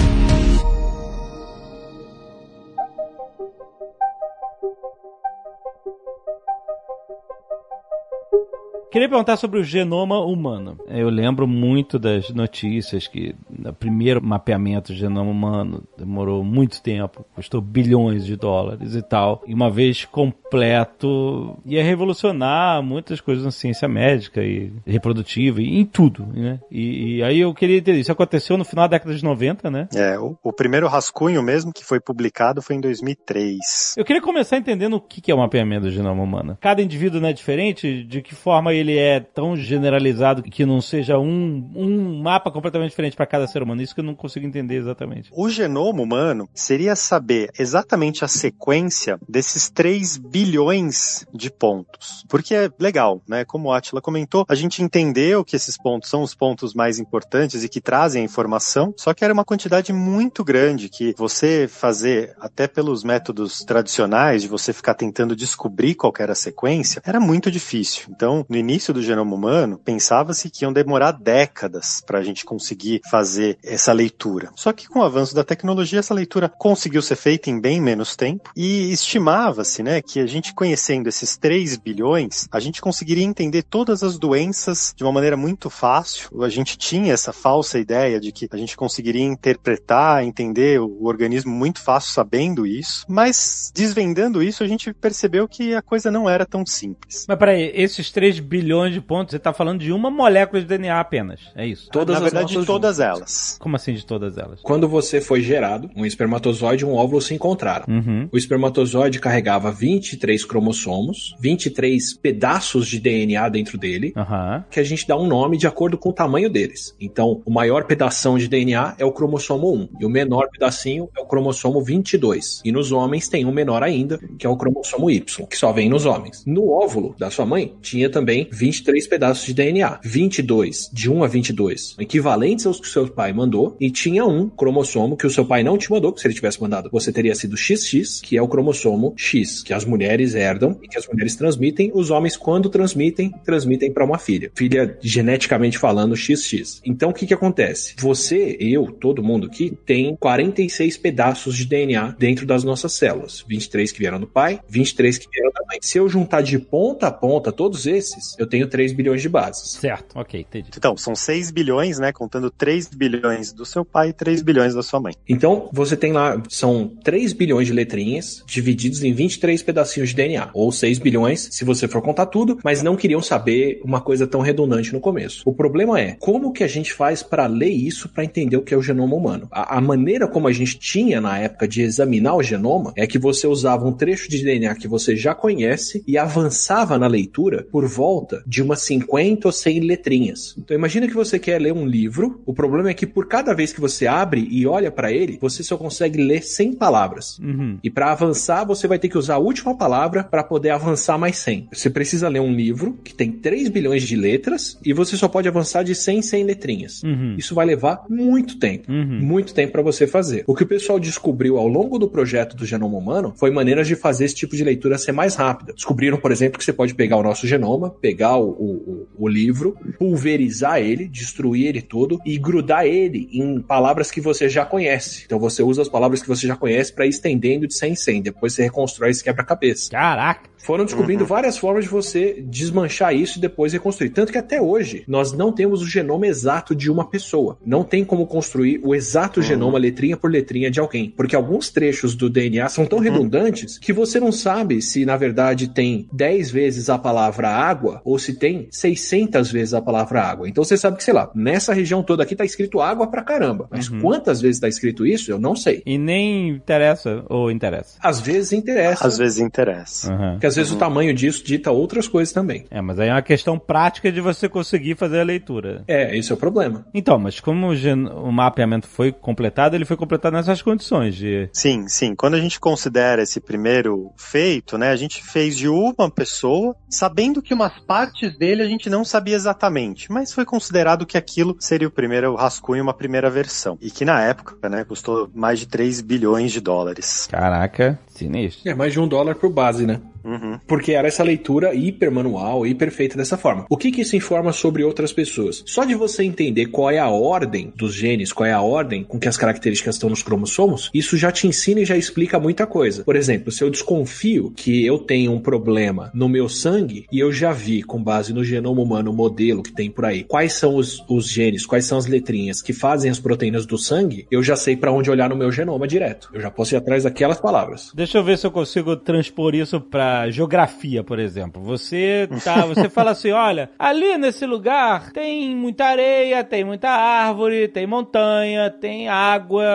Queria perguntar sobre o genoma humano. Eu lembro muito das notícias que o primeiro mapeamento do genoma humano demorou muito tempo, custou bilhões de dólares e tal. E uma vez completo, ia revolucionar muitas coisas na ciência médica e reprodutiva e em tudo, né? E, e aí eu queria entender, isso aconteceu no final da década de 90, né? É, o, o primeiro rascunho mesmo que foi publicado foi em 2003. Eu queria começar entendendo o que que é o mapeamento do genoma humano. Cada indivíduo não é diferente? De que forma ele é tão generalizado que não seja um, um mapa completamente diferente para cada ser humano? Isso que eu não consigo entender exatamente. O genoma humano seria saber exatamente a sequência desses 3 bilhões de pontos. Porque é legal, né? Como o Atila comentou, a gente entendeu que esses pontos são os pontos mais importantes e que trazem a informação, só que era uma quantidade muito grande que você fazer, até pelos métodos tradicionais, de você ficar tentando descobrir qual era a sequência, era muito difícil. Então, no início do genoma humano, pensava-se que iam demorar décadas para a gente conseguir fazer essa leitura. Só que com o avanço da tecnologia, essa leitura conseguiu ser feita em bem menos tempo e estimava-se, né, que a gente conhecendo esses 3 bilhões, a gente conseguiria entender todas as doenças de uma maneira muito fácil. A gente tinha essa falsa ideia de que a gente conseguiria interpretar, entender o organismo muito fácil sabendo isso, mas desvendando isso, a gente percebeu que a coisa não era tão simples. Mas peraí, esses 3 bilhões de pontos, você tá falando de uma molécula de DNA apenas, é isso? Todas Na verdade, de todas juntas. elas. Como assim de todas elas? Quando você foi gerado, um espermatozoide e um óvulo se encontraram. Uhum. O espermatozoide carregava 23 cromossomos, 23 pedaços de DNA dentro dele, Aham. que a gente dá um nome de acordo com o tamanho deles. Então, o maior pedação de DNA é o cromossomo 1, e o menor pedacinho é o cromossomo 22. E nos homens tem um menor ainda, que é o cromossomo Y, que só vem nos homens. No óvulo da sua mãe, tinha também 23 pedaços de DNA. 22, de 1 a 22, equivalentes aos que o seu pai mandou, e tinha um cromossomo que o seu pai não te mandou, que se ele tivesse mandado, você teria sido XX, que é o cromossomo X, que as mulheres herdam e que as mulheres transmitem, os homens, quando transmitem, transmitem para uma filha. Filha, geneticamente falando, XX. Então, o que que acontece? Você, eu, todo mundo aqui, tem 46 pedaços de DNA dentro das nossas células. 23 que vieram do pai, 23 que vieram da mãe. Se eu juntar de ponta a ponta todos esses, eu tenho 3 bilhões de bases. Certo, ok, entendi. Então, são 6 bilhões, né? Contando 3 bilhões do seu pai e 3 bilhões da sua mãe. Então, você tem lá, são 3 bilhões de letrinhas divididos em 23 pedacinhos de DNA, ou 6 bilhões, se você for contar tudo, mas não queriam saber uma coisa tão redundante no começo. O problema é, como que a gente faz para ler isso para entender o que é o genoma humano? A, a maneira como a gente tinha na época de examinar o genoma é que você usava um trecho de DNA que você já conhece e avançava na leitura por volta de umas 50 ou 100 letrinhas. Então imagina que você quer ler um livro, o problema é que por cada vez que você abre e olha para ele, você só consegue ler 100 palavras. Uhum. E para avançar, você vai ter que usar a última palavra para poder avançar mais 100. Você precisa ler um livro que tem 3 bilhões de letras e você só pode avançar de 100 em 100 letrinhas. Uhum. Isso vai levar muito tempo. Uhum. Muito tempo para você fazer. O que o pessoal descobriu ao longo do projeto do genoma humano foi maneiras de fazer esse tipo de leitura ser mais rápida. Descobriram, por exemplo, que você pode pegar o nosso genoma, pegar o, o, o livro, pulverizar ele, destruir ele todo e grudar ele em palavras que você já conhece. Então você usa as palavras que você já conhece para ir estendendo de 100 em 100. Depois você reconstrói esse quebra-cabeça. Caraca! Foram descobrindo várias formas de você desmanchar isso e depois reconstruir. Tanto que até hoje nós não temos o genoma exato de uma pessoa. Não tem como construir o exato genoma letrinha por letrinha de alguém. Porque alguns trechos do DNA são tão redundantes que você não sabe se na verdade tem 10 vezes a palavra água ou se tem 600 vezes a palavra água. Então você sabe que, sei lá, nessa região toda aqui tá escrito água pra caramba. Mas Uhum. quantas vezes tá escrito isso, eu não sei. E nem interessa, ou interessa. Às vezes interessa. Às vezes interessa. Aham. Porque às vezes o tamanho disso dita outras coisas também. É, mas aí é uma questão prática de você conseguir fazer a leitura. É, esse é o problema. Então, mas como o mapeamento foi completado, ele foi completado nessas condições de... Sim, sim. Quando a gente considera esse primeiro feito, né, a gente fez de uma pessoa, sabendo que umas partes dele a gente não sabia exatamente, mas foi considerado que aquilo seria o primeiro rascunho, uma primeira versão. E que na época, né, custou mais de 3 bilhões de dólares. Caraca, sinistro. É mais de um dólar por base, né? Uhum. Porque era essa leitura hiper manual, hiper feita dessa forma. O que, que isso informa sobre outras pessoas? Só de você entender qual é a ordem dos genes, qual é a ordem com que as características estão nos cromossomos, isso já te ensina e já explica muita coisa. Por exemplo, se eu desconfio que eu tenho um problema no meu sangue e eu já vi, com base no genoma humano, o modelo que tem por aí, quais são os, os genes, quais são as letrinhas que fazem as proteínas do sangue, eu já sei pra onde olhar no meu genoma direto. Eu já posso ir atrás daquelas palavras. Deixa eu ver se eu consigo transpor isso pra geografia, por exemplo. Você tá, você fala assim, olha, ali nesse lugar tem muita areia, tem muita árvore, tem montanha, tem água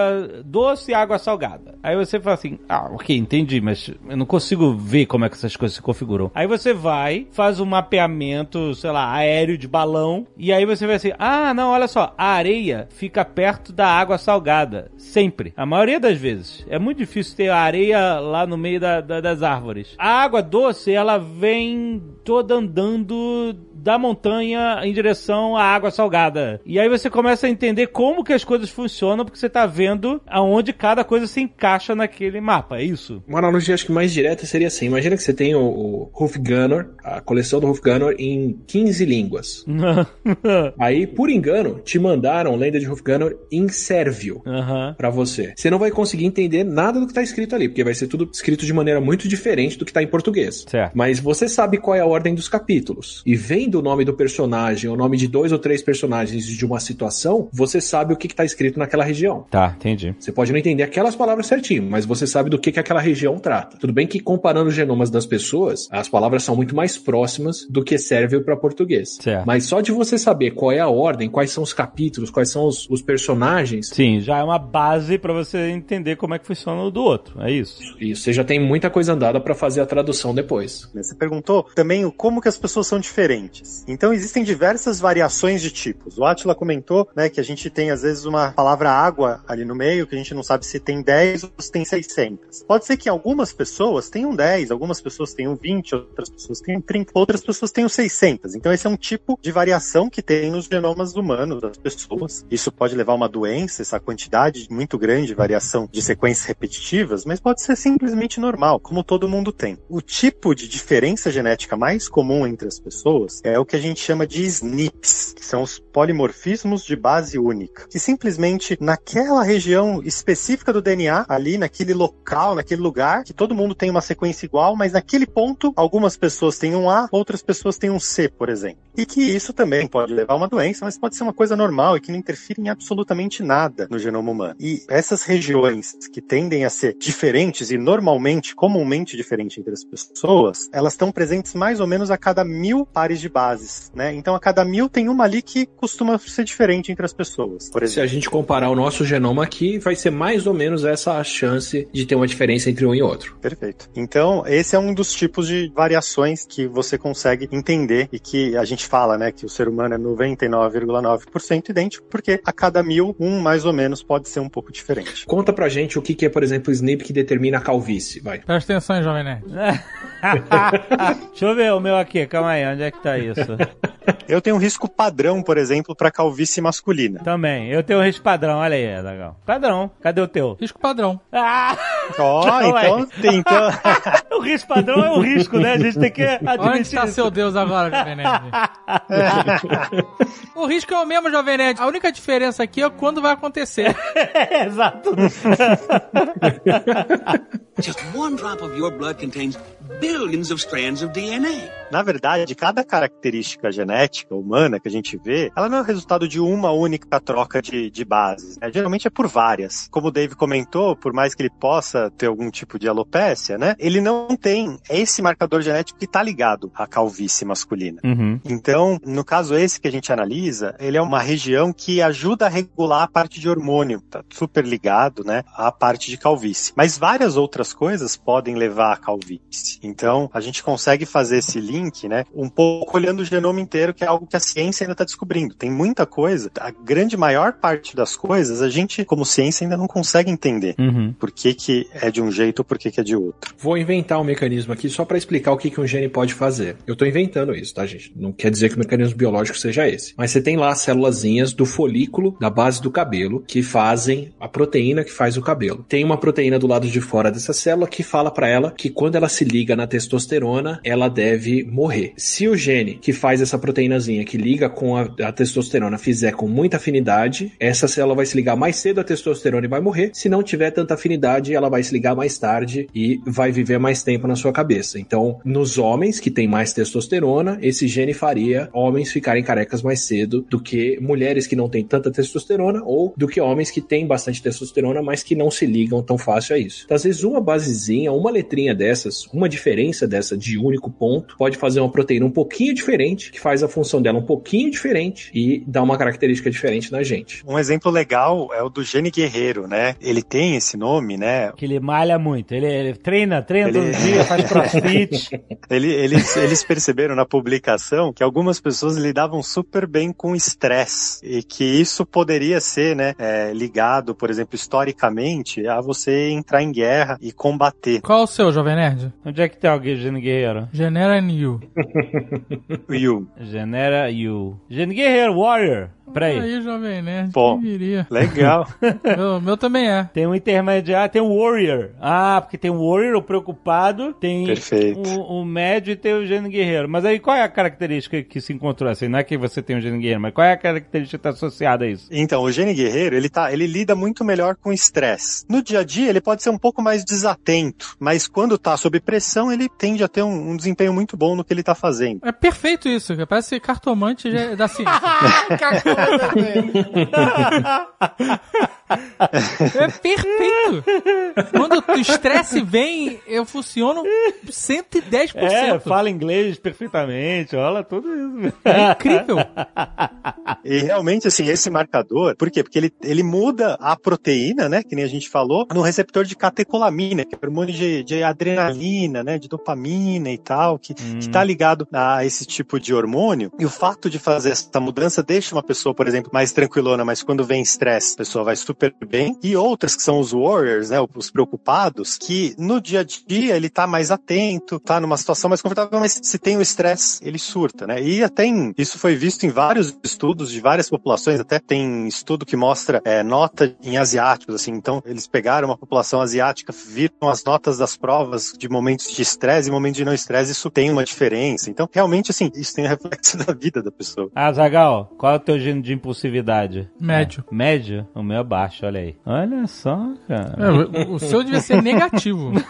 doce e água salgada. Aí você fala assim, ah, ok, entendi, mas eu não consigo ver como é que essas coisas se configuram. Aí você vai, faz um mapeamento, sei lá, aéreo de balão, e aí você vai assim, ah, não, olha só, a areia fica perto da água salgada, sempre. A maioria das vezes. É muito difícil ter areia lá no meio da- da- das árvores. A água doce, ela vem toda andando da montanha em direção à água salgada. E aí você começa a entender como que as coisas funcionam, porque você tá vendo aonde cada coisa se encaixa naquele mapa, é isso? Uma analogia acho que mais direta seria assim: imagina que você tem o, o a coleção do Hufgunner em 15 línguas. Aí, por engano, te mandaram Lenda de Hufgunner em sérvio Aham. pra você. Você não vai conseguir entender nada do que tá escrito ali, porque vai ser tudo escrito de maneira muito diferente do que tá em português. Certo. Mas você sabe qual é a ordem dos capítulos. E vendo o nome do personagem, o nome de dois ou três personagens de uma situação, você sabe o que, que tá escrito naquela região. Tá, entendi. Você pode não entender aquelas palavras certinho, mas você sabe do que, que aquela região trata. Tudo bem que comparando os genomas das pessoas, as palavras são muito mais próximas do que serve para português. Certo. Mas só de você saber qual é a ordem, quais são os capítulos, quais são os, os personagens, Sim, já é uma base pra você entender como é que funciona o do outro, é isso? E você já tem muita coisa andada para fazer a tradução depois. Você perguntou também como que as pessoas são diferentes. Então existem diversas variações de tipos. O Atila comentou, né, que a gente tem às vezes uma palavra água ali no meio, que a gente não sabe se tem 10 ou se tem 600. Pode ser que algumas pessoas tenham 10, algumas pessoas tenham 20, outras pessoas tenham 30, outras pessoas tenham 600. Então esse é um tipo de variação que tem nos genomas humanos das pessoas. Isso pode levar a uma doença, essa quantidade muito grande de variação de sequências repetitivas, mas pode ser simplesmente normal, como todo mundo tem. O tipo de diferença genética mais comum entre as pessoas é o que a gente chama de SNPs, que são os polimorfismos de base única, que simplesmente naquela região específica do DNA, ali naquele local, naquele lugar, que todo mundo tem uma sequência igual, mas naquele ponto algumas pessoas têm um A, outras pessoas têm um C, por exemplo. E que isso também pode levar a uma doença, mas pode ser uma coisa normal e que não interfere em absolutamente nada no genoma humano. E essas regiões que tendem a ser diferentes e normalmente, comumente diferentes entre as pessoas, elas estão presentes mais ou menos a cada mil pares de bases, né? Então a cada mil tem uma ali que costuma ser diferente entre as pessoas. Por Se a gente comparar o nosso genoma aqui, vai ser mais ou menos essa a chance de ter uma diferença entre um e outro. Perfeito. Então, esse é um dos tipos de variações que você consegue entender e que a gente fala, né, que o ser humano é 99,9% idêntico, porque a cada mil, um mais ou menos pode ser um pouco diferente. Conta pra gente o que, que é, por exemplo, o SNP que determina a calvície. Vai. Presta atenção, Jovem Nerd. Deixa eu ver o meu aqui, calma aí, onde é que tá isso? Eu tenho um risco padrão, por exemplo, para calvície masculina. Também, eu tenho um risco padrão, olha aí, legal. Padrão, cadê o teu? Risco padrão. Ah! Ó, Calma então, então o risco padrão é o risco, né? A gente tem que Onde admitir está isso. seu Deus agora, Jovem Nerd? O risco é o mesmo, Jovem Nerd. A única diferença aqui é quando vai acontecer. É, exato. Just one drop of your blood contains billions of strands of DNA. Na verdade, cada característica genética humana que a gente vê, ela não é o resultado de uma única troca de, de bases. né? Geralmente é por várias. Como o Dave comentou, por mais que ele possa possa ter algum tipo de alopécia, né? Ele não tem esse marcador genético que está ligado à calvície masculina. Uhum. Então, no caso esse que a gente analisa, ele é uma região que ajuda a regular a parte de hormônio, tá super ligado, né, à parte de calvície. Mas várias outras coisas podem levar à calvície. Então, a gente consegue fazer esse link, né, um pouco olhando o genoma inteiro, que é algo que a ciência ainda está descobrindo. Tem muita coisa, a grande maior parte das coisas, a gente, como ciência, ainda não consegue entender. Uhum. Por que, que é de um jeito ou por que, que é de outro. Vou inventar um mecanismo aqui só para explicar o que, que um gene pode fazer. Eu tô inventando isso, tá, gente? Não quer dizer que o mecanismo biológico seja esse. Mas você tem lá as célulazinhas do folículo da base do cabelo que fazem a proteína que faz o cabelo. Tem uma proteína do lado de fora dessa célula que fala para ela que quando ela se liga na testosterona, ela deve morrer. Se o gene que faz essa proteínazinha que liga com a, a testosterona fizer com muita afinidade, essa célula vai se ligar mais cedo à testosterona e vai morrer. Se não tiver tanta afinidade, ela vai se ligar mais tarde e vai viver mais tempo na sua cabeça. Então, nos homens que têm mais testosterona, esse gene faria homens ficarem carecas mais cedo do que mulheres que não têm tanta testosterona ou do que homens que têm bastante testosterona, mas que não se ligam tão fácil a isso. Então, às vezes, uma basezinha, uma letrinha dessas, uma diferença dessa de único ponto, pode fazer uma proteína um pouquinho diferente, que faz a função dela um pouquinho diferente e dá uma característica diferente na gente. Um exemplo legal é o do gene guerreiro, né? Ele tem esse nome, né? Que ele malha muito. Ele, ele treina, treina Ele- todo dia, faz crossfit. Ele- eles, eles perceberam na publicação que algumas pessoas lidavam super bem com estresse e que isso poderia ser, né, é, ligado, por exemplo, historicamente, a você entrar em guerra e combater. Qual o seu, Jovem Nerd? Onde é que tem alguém, Gene Guerreiro? Genera New. Will. Genera You. Gene Guerreiro, Warrior. Peraí. Aí, Jovem Nerd, Pô. quem diria? Legal. O meu também é. Tem um intermediário, tem o Warrior. Ah, porque tem o Warrior, o preocupado, tem Perfeito. o, o médio e tem o Gene Guerreiro. Mas aí qual é a característica que se encontrou assim? Não é que você tem o Gene Guerreiro, mas qual é a característica que está associada a isso? Então, o gene guerreiro, ele tá, ele lida muito melhor com estresse. No dia a dia, ele pode ser um pouco mais desatento, mas quando tá sob pressão, ele tende a ter um, um desempenho muito bom no que ele tá fazendo. É perfeito isso, parece cartomante da ciência. É perfeito! Quando o estresse vem, eu funciono 110%. É, fala inglês perfeitamente, olha tudo isso. É incrível. E realmente, assim, esse marcador, por quê? Porque ele, ele muda a proteína, né, que nem a gente falou, no receptor de catecolamina, que é hormônio de, de adrenalina, né, de dopamina e tal, que, que tá ligado a esse tipo de hormônio. E o fato de fazer essa mudança deixa uma pessoa, por exemplo, mais tranquilona, mas quando vem estresse, a pessoa vai super bem. E outras que são os warriors, né, os preocupados, que no dia a dia ele tá mais atento, tá numa situação mais confortável, mas se tem o estresse, ele surta, né? E até em, isso foi visto em vários estudos de várias populações, até tem estudo que mostra é, nota em asiáticos, assim, então eles pegaram uma população asiática, viram as notas das provas de momentos de estresse e momentos de não estresse, isso tem uma diferença. Então, realmente, assim, isso tem reflexo da vida da pessoa. Ah, Zagal, qual é o teu de impulsividade? Médio. É, médio? O meu é baixo, olha aí. Olha só, cara. É, o, o seu devia ser negativo.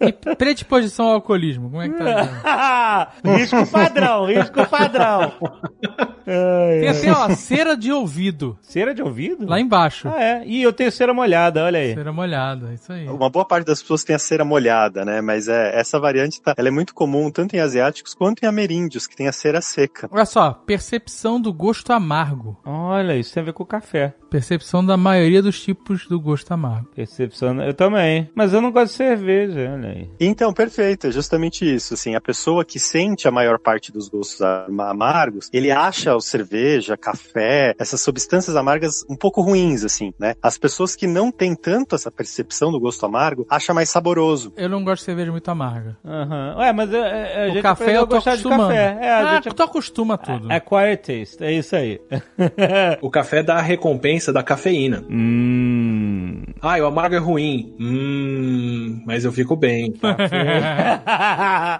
e predisposição ao alcoolismo, como é que tá? risco padrão, risco padrão. Ai, Tem até, ó, cera de ouvido, Cera de ouvido? lá embaixo. Ah, é. E eu tenho cera molhada, olha aí. Cera molhada, isso aí. Uma boa parte das pessoas tem a cera molhada, né? Mas é, essa variante tá, ela é muito comum tanto em asiáticos quanto em ameríndios, que tem a cera seca. Olha só, percepção do gosto amargo. Olha, isso tem a ver com o café. Percepção da maioria dos tipos do gosto amargo. Percepção. Eu também. Mas eu não gosto de cerveja, olha aí. Então, perfeito, é justamente isso. Assim, a pessoa que sente a maior parte dos gostos am- amargos, ele acha o cerveja, café, essas substâncias amargas um pouco ruins, assim, né? As pessoas que não têm tanto essa percepção do gosto amargo, acham mais saboroso. Eu não gosto de cerveja muito amarga. Aham. Ué, mas é, é, a o gente café eu tô acostumando. café. É, a ah, gente tu acostuma a tudo. É quiet taste, é isso aí. O café dá a recompensa da cafeína. hum. Ah, o amargo é ruim. Hum, mas eu fico bem.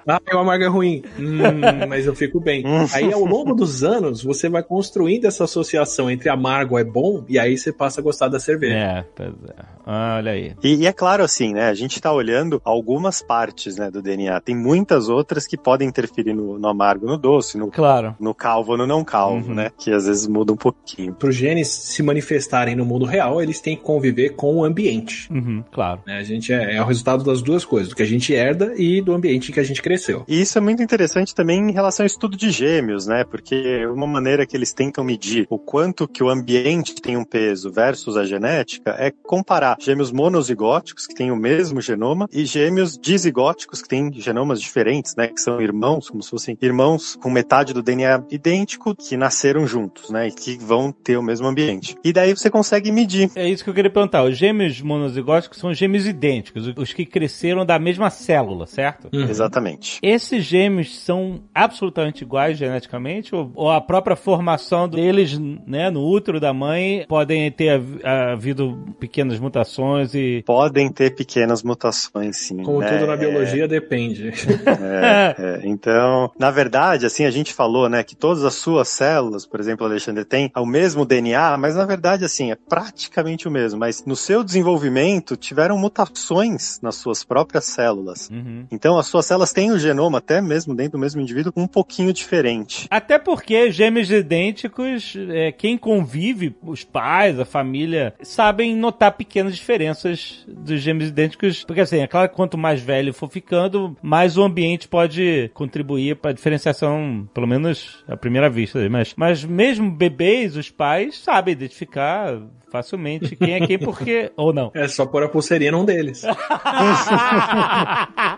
Ah, o amargo é ruim. Hum, mas eu fico bem. Aí, ao longo dos anos, você vai construindo essa associação entre amargo é bom e aí você passa a gostar da cerveja. é, pois é. Olha aí. E, e é claro assim, né? A gente tá olhando algumas partes, né, do DNA. Tem muitas outras que podem interferir no, no amargo, no doce, no, Claro. no calvo ou no não calvo, Uhum. né? Que às vezes muda um pouquinho. Para os genes se manifestarem no mundo real, eles têm que conviver com o ambiente. Uhum, claro. né? A gente é, é o resultado das duas coisas, do que a gente herda e do ambiente em que a gente cresceu. E isso é muito interessante também em relação ao estudo de gêmeos, né? Porque uma maneira que eles tentam medir o quanto que o ambiente tem um peso versus a genética é comparar gêmeos monozigóticos, que têm o mesmo genoma, e gêmeos dizigóticos, que têm genomas diferentes, né? Que são irmãos, como se fossem irmãos com metade do DNA idêntico, que nasceram juntos, né? E que vão ter o mesmo ambiente. E daí você consegue medir. É isso que eu queria perguntar. Os gêmeos monozigóticos são gêmeos idênticos, os que cresceram da mesma célula, certo? Uhum. Exatamente. Esses gêmeos são absolutamente iguais geneticamente? Ou, ou a própria formação deles, né, no útero da mãe, podem ter hav- havido pequenas mutações e. Podem ter pequenas mutações, sim. Como né? tudo na É, biologia depende. É, é. Então, na verdade, assim, a gente falou, né, que todas as suas células, por exemplo, Alexandre, tem o mesmo DNA, mas na verdade, assim, é praticamente o mesmo. Mas no seu desenvolvimento, tiveram mutações nas suas próprias células. Uhum. Então, as suas células têm o genoma, até mesmo dentro do mesmo indivíduo, um pouquinho diferente. Até porque gêmeos idênticos, é, quem convive, os pais, a família, sabem notar pequenas diferenças dos gêmeos idênticos. Porque assim, é claro que quanto mais velho for ficando, mais o ambiente pode contribuir para a diferenciação, pelo menos à primeira vista. Mas, mas mesmo bebês, os pais sabem identificar facilmente quem é quem, porque. Ou não. É só pôr a pulseirinha num deles.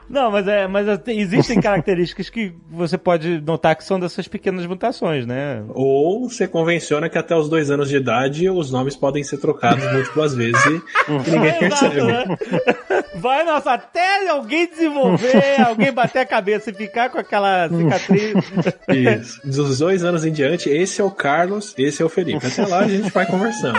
não, mas, é, mas é- existem características que você pode notar que são dessas pequenas mutações, né? Ou você convenciona que até os dois anos de idade os nomes podem ser trocados múltiplas vezes e ninguém Exato, percebe. né? Vai, nossa, até alguém desenvolver, alguém bater a cabeça e ficar com aquela cicatriz. Isso. Dos dois anos em diante, esse é o Carlos, esse é o Felipe. Até lá a gente vai conversando.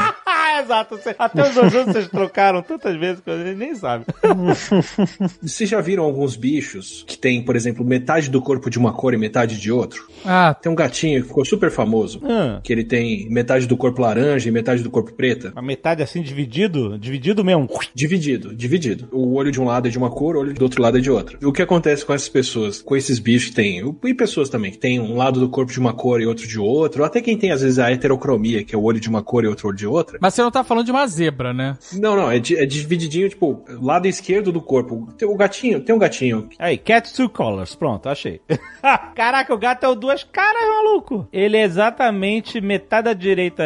Exato. Até os anos vocês trocaram tantas vezes que a gente nem sabe. Vocês já viram alguns bichos que tem, por exemplo, metade do corpo de uma cor e metade de outro? Ah, Tem um gatinho que ficou super famoso. Ah, Que ele tem metade do corpo laranja e metade do corpo preta. a metade assim dividido? Dividido mesmo. Dividido, dividido. O olho de um lado é de uma cor, o olho do outro lado é de outra. O que acontece com essas pessoas, com esses bichos que tem, e pessoas também, que tem um lado do corpo de uma cor e outro de outro, ou até quem tem às vezes a heterocromia, que é o olho de uma cor e outro olho de outra. mas você não tá falando de uma zebra, né? Não, não, é, di- é divididinho, tipo, lado esquerdo do corpo. Tem o gatinho, tem um gatinho. Aí, Cat Two Colors, pronto, achei. Caraca, o gato é o duas caras, maluco. Ele é exatamente metade da direita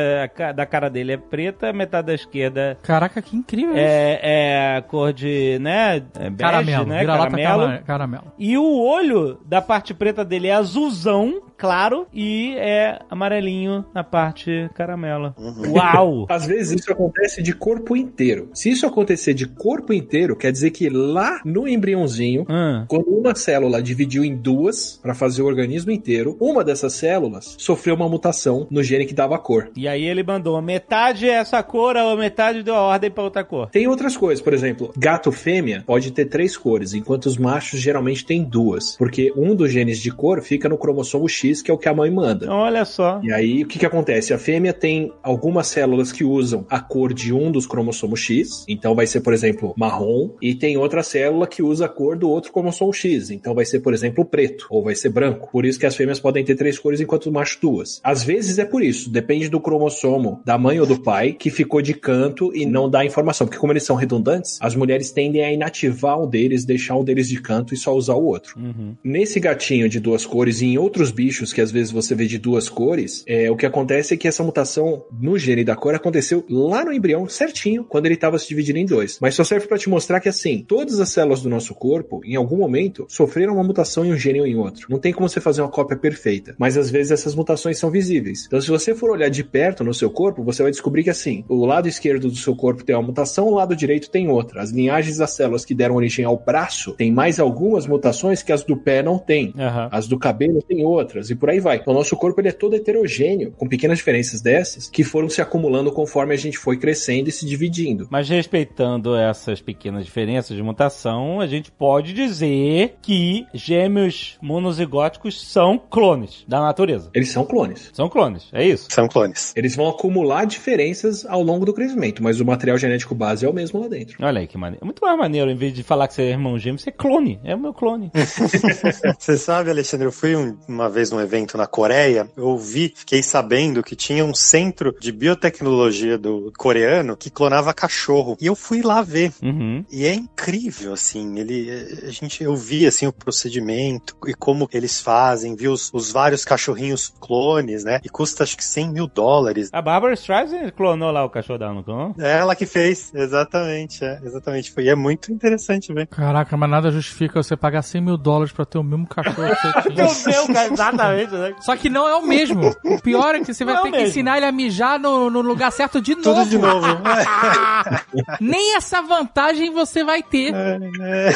da cara dele é preta, metade da esquerda Caraca, que incrível isso. é, é a cor de, né, é bege, Caramelo, né, caramelo. caramelo. E o olho da parte preta dele é azulzão, claro, e é amarelinho na parte caramelo. Uau! Às vezes isso acontece de corpo inteiro. Se isso acontecer de corpo inteiro, quer dizer que lá no embriãozinho, Hum. quando uma célula dividiu em duas para fazer o organismo inteiro, uma dessas células sofreu uma mutação no gene que dava a cor. E aí ele mandou metade é essa cor, a metade deu a ordem pra outra cor. Tem outras coisas, por exemplo, gato fêmea pode ter três cores, enquanto os machos geralmente têm duas, porque um dos genes de cor fica no cromossomo X, que é o que a mãe manda. Olha só. E aí, o que que acontece? A fêmea tem algumas células que usam a cor de um dos cromossomos X, então vai ser, por exemplo, marrom, e tem outra célula que usa a cor do outro cromossomo X, então vai ser, por exemplo, preto, ou vai ser branco. Por isso que as fêmeas podem ter três cores enquanto os machos duas. Às vezes é por isso, depende do cromossomo da mãe ou do pai que ficou de canto e não dá informação, porque como eles são redundantes, as mulheres tendem a inativar um deles, deixar um deles de canto e só usar o outro. Uhum. Nesse gatinho de duas cores e em outros bichos que às vezes você vê de duas cores, é, o que acontece é que essa mutação no gene da cor aconteceu lá no embrião, certinho, quando ele estava se dividindo em dois. Mas só serve para te mostrar que assim, todas as células do nosso corpo, em algum momento, sofreram uma mutação em um gene ou em outro. Não tem como você fazer uma cópia perfeita, mas às vezes essas mutações são visíveis. Então se você for olhar de perto no seu corpo, você vai descobrir que assim, o lado esquerdo do seu corpo tem uma mutação, o lado direito tem outra. As linhagens das células que deram origem ao braço têm mais algumas mutações que as do pé não têm. Aham. As do cabelo tem outras, e por aí vai. Então, o nosso corpo ele é todo heterogêneo, com pequenas diferenças dessas, que foram se acumulando conforme a gente foi crescendo e se dividindo. Mas respeitando essas pequenas diferenças de mutação, a gente pode dizer que gêmeos monozigóticos são clones da natureza. Eles são clones. São clones, é isso? São clones. Eles vão acumular diferenças ao longo do crescimento, mas o material genético base é o mesmo lá dentro. Olha aí que maneiro. Muito mais maneiro, em vez de falar que você é irmão gêmeo, você é clone. É o meu clone. Você sabe, Alexandre, eu fui um- uma vez num evento na Coreia, eu ouvi, fiquei sabendo que tinha um centro de biotecnologia do coreano que clonava cachorro. E eu fui lá ver. Uhum. E é incrível, assim, ele, a gente, eu vi, assim, o procedimento e como eles fazem, vi os, os vários cachorrinhos clones, né? E custa, acho que 100 mil dólares. A Barbara Streisand clonou lá o cachorro dela, não clonou? É ela que fez, exatamente, é, exatamente. Foi, e é muito interessante ver. Caraca, mas nada justifica você pagar 100 mil dólares pra ter o mesmo cachorro que você tinha. Meu Deus, cara, exatamente, né? Só que não é o mesmo. O pior é que você vai Não é ter o que mesmo. ensinar ele a mijar no, no lugar certo de novo. Tudo de novo. Nem essa vantagem você vai ter. É, é.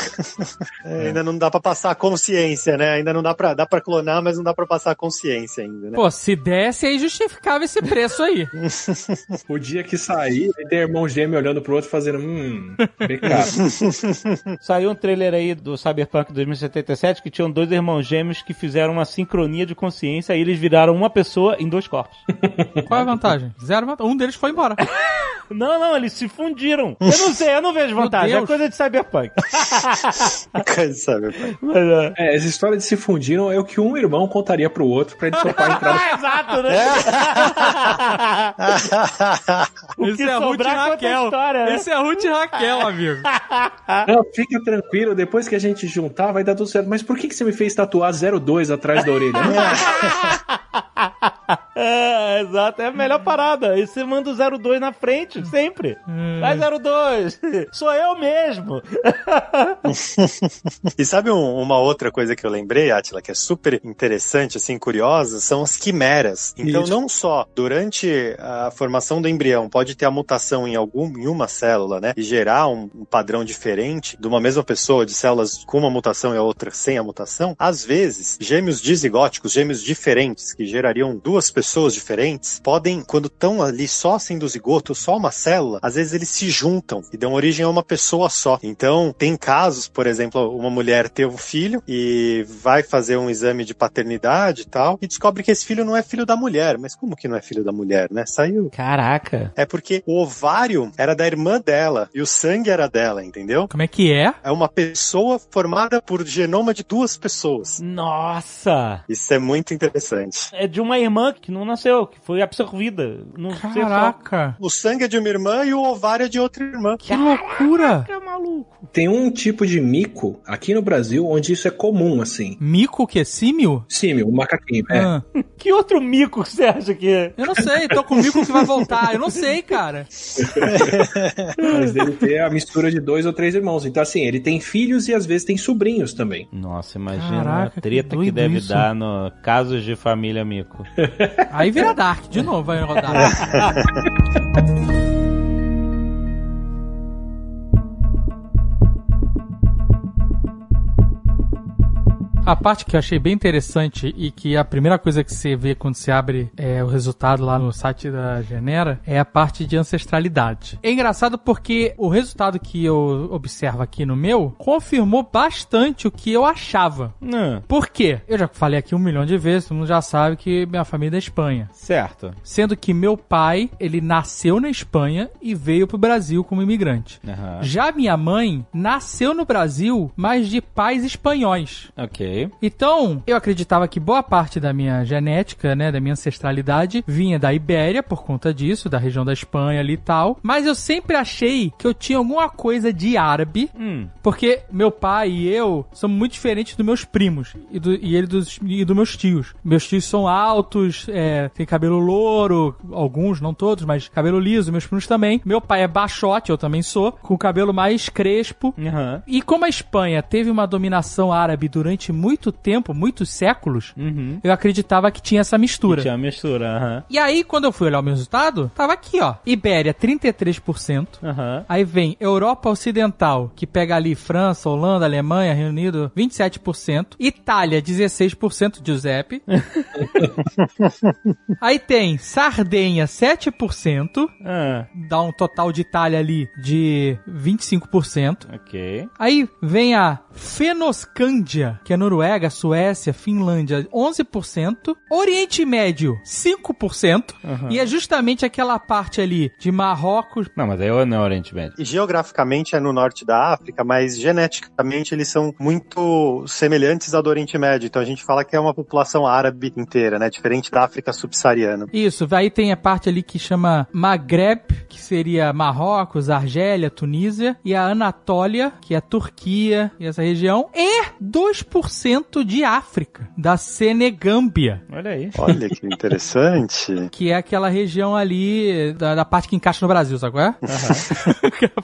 É, ainda não dá pra passar a consciência, né? Ainda não dá pra, dá pra clonar, mas não dá pra passar a consciência ainda, né? Pô, se desse, aí justificava esse preço aí. O dia que sair, vai ter irmão gêmeo olhando pro outro fazendo, hum, pecado. Saiu um trailer aí do Cyberpunk 2077 que tinham dois irmãos gêmeos que fizeram uma sincronia de consciência e eles viraram uma pessoa em dois corpos. Qual é a vantagem? Zero vantagem. Um deles foi embora. Não, não, eles se fundiram. Eu não sei, eu não vejo vantagem. É coisa de Cyberpunk. Sabe, pai? Mas, é. É, essa história de se fundiram é o que um irmão contaria pro outro pra ele topar entrar Ah, exato, né? o Esse que é a Ruth a Raquel. história, né? Esse é a Ruth e Raquel, amigo. Não, fica tranquilo, depois que a gente juntar vai dar tudo certo. Mas por que, que você me fez tatuar 02 atrás da orelha? É, exato, é a melhor parada. E você manda o 02 na frente, sempre. Vai 02. Sou eu mesmo. E sabe um- uma outra coisa que eu lembrei, Atila, que é super interessante, assim, curiosa, são as quimeras. Então, Isso. não só durante a formação do embrião pode ter a mutação em algum em uma célula, né, e gerar um, um padrão diferente de uma mesma pessoa, de células com uma mutação e a outra sem a mutação. Às vezes, gêmeos dizigóticos, gêmeos diferentes, que gerariam duas pessoas diferentes, podem, quando estão ali só sendo zigoto, só uma célula, às vezes eles se juntam e dão origem a uma pessoa só. Então, tem casos, por exemplo, uma mulher teve um filho e vai fazer um exame de paternidade e tal, e descobre que esse filho não é filho da mulher. Mas como que não é filho da mulher, né? Saiu. Caraca. É porque o ovário era da irmã dela e o sangue era dela, entendeu? Como é que é? É uma pessoa formada por genoma de duas pessoas. Nossa. Isso é muito interessante. É de uma irmã que não nasceu, que foi absorvida. Não. Caraca. O sangue é de uma irmã e o ovário é de outra irmã. Que loucura. Que maluco. Tem um tipo de mico aqui no Brasil onde isso é comum, assim. Mico o quê? Símio? Símio, o macaquinho. É. Ah, Que outro mico que você acha que é? eu não sei, tô com o mico que vai voltar. Eu não sei, cara. Mas deve ter a mistura de dois ou três irmãos. Então, assim, ele tem filhos e às vezes tem sobrinhos também. Nossa, imagina Caraca, a que treta que, doido deve isso. dar no casos de família mico. Aí vira Dark, de novo vai rodar. A parte que eu achei bem interessante e que a primeira coisa que você vê quando você abre é, o resultado lá no site da Genera é a parte de ancestralidade. É engraçado porque o resultado que eu observo aqui no meu confirmou bastante o que eu achava. Não, Por quê? Eu já falei aqui um milhão de vezes, todo mundo já sabe que minha família é da Espanha. certo. Sendo que meu pai, ele nasceu na Espanha e veio pro Brasil como imigrante. Aham. Já minha mãe nasceu no Brasil, mas de pais espanhóis. Ok. Então, eu acreditava que boa parte da minha genética, né, da minha ancestralidade, vinha da Ibéria por conta disso, da região da Espanha ali e tal. Mas eu sempre achei que eu tinha alguma coisa de árabe, Hum. porque meu pai e eu somos muito diferentes dos meus primos e, do, e ele dos e dos meus tios. Meus tios são altos, é, tem cabelo louro, alguns, não todos, mas cabelo liso, meus primos também. Meu pai é baixote, eu também sou, com o cabelo mais crespo. Aham. E como a Espanha teve uma dominação árabe durante muito tempo, muitos séculos, Uhum. eu acreditava que tinha essa mistura. Tinha mistura, aham. E aí, quando eu fui olhar o meu resultado, tava aqui, ó. Ibéria, 33%. Aham. Aí vem Europa Ocidental, que pega ali França, Holanda, Alemanha, Reino Unido, 27%. Itália, 16%, Giuseppe. Aí tem Sardenha, 7%. Ah, Dá um total de Itália ali de 25%. ok. Aí vem a Fenoscândia, que é Noruega. Suécia, Finlândia, 11%. Oriente Médio, 5%. E é justamente aquela parte ali de Marrocos. Não, mas aí eu não é Oriente Médio. E geograficamente é no norte da África, mas geneticamente eles são muito semelhantes ao do Oriente Médio. Então a gente fala que é uma população árabe inteira, né? Diferente da África subsaariana. Isso, aí tem a parte ali que chama Maghreb, que seria Marrocos, Argélia, Tunísia, e a Anatólia, que é a Turquia e essa região, e 2% de África, da Senegâmbia, Olha aí. Olha que interessante. que é aquela região ali da, da parte que encaixa no Brasil, sabe qual é?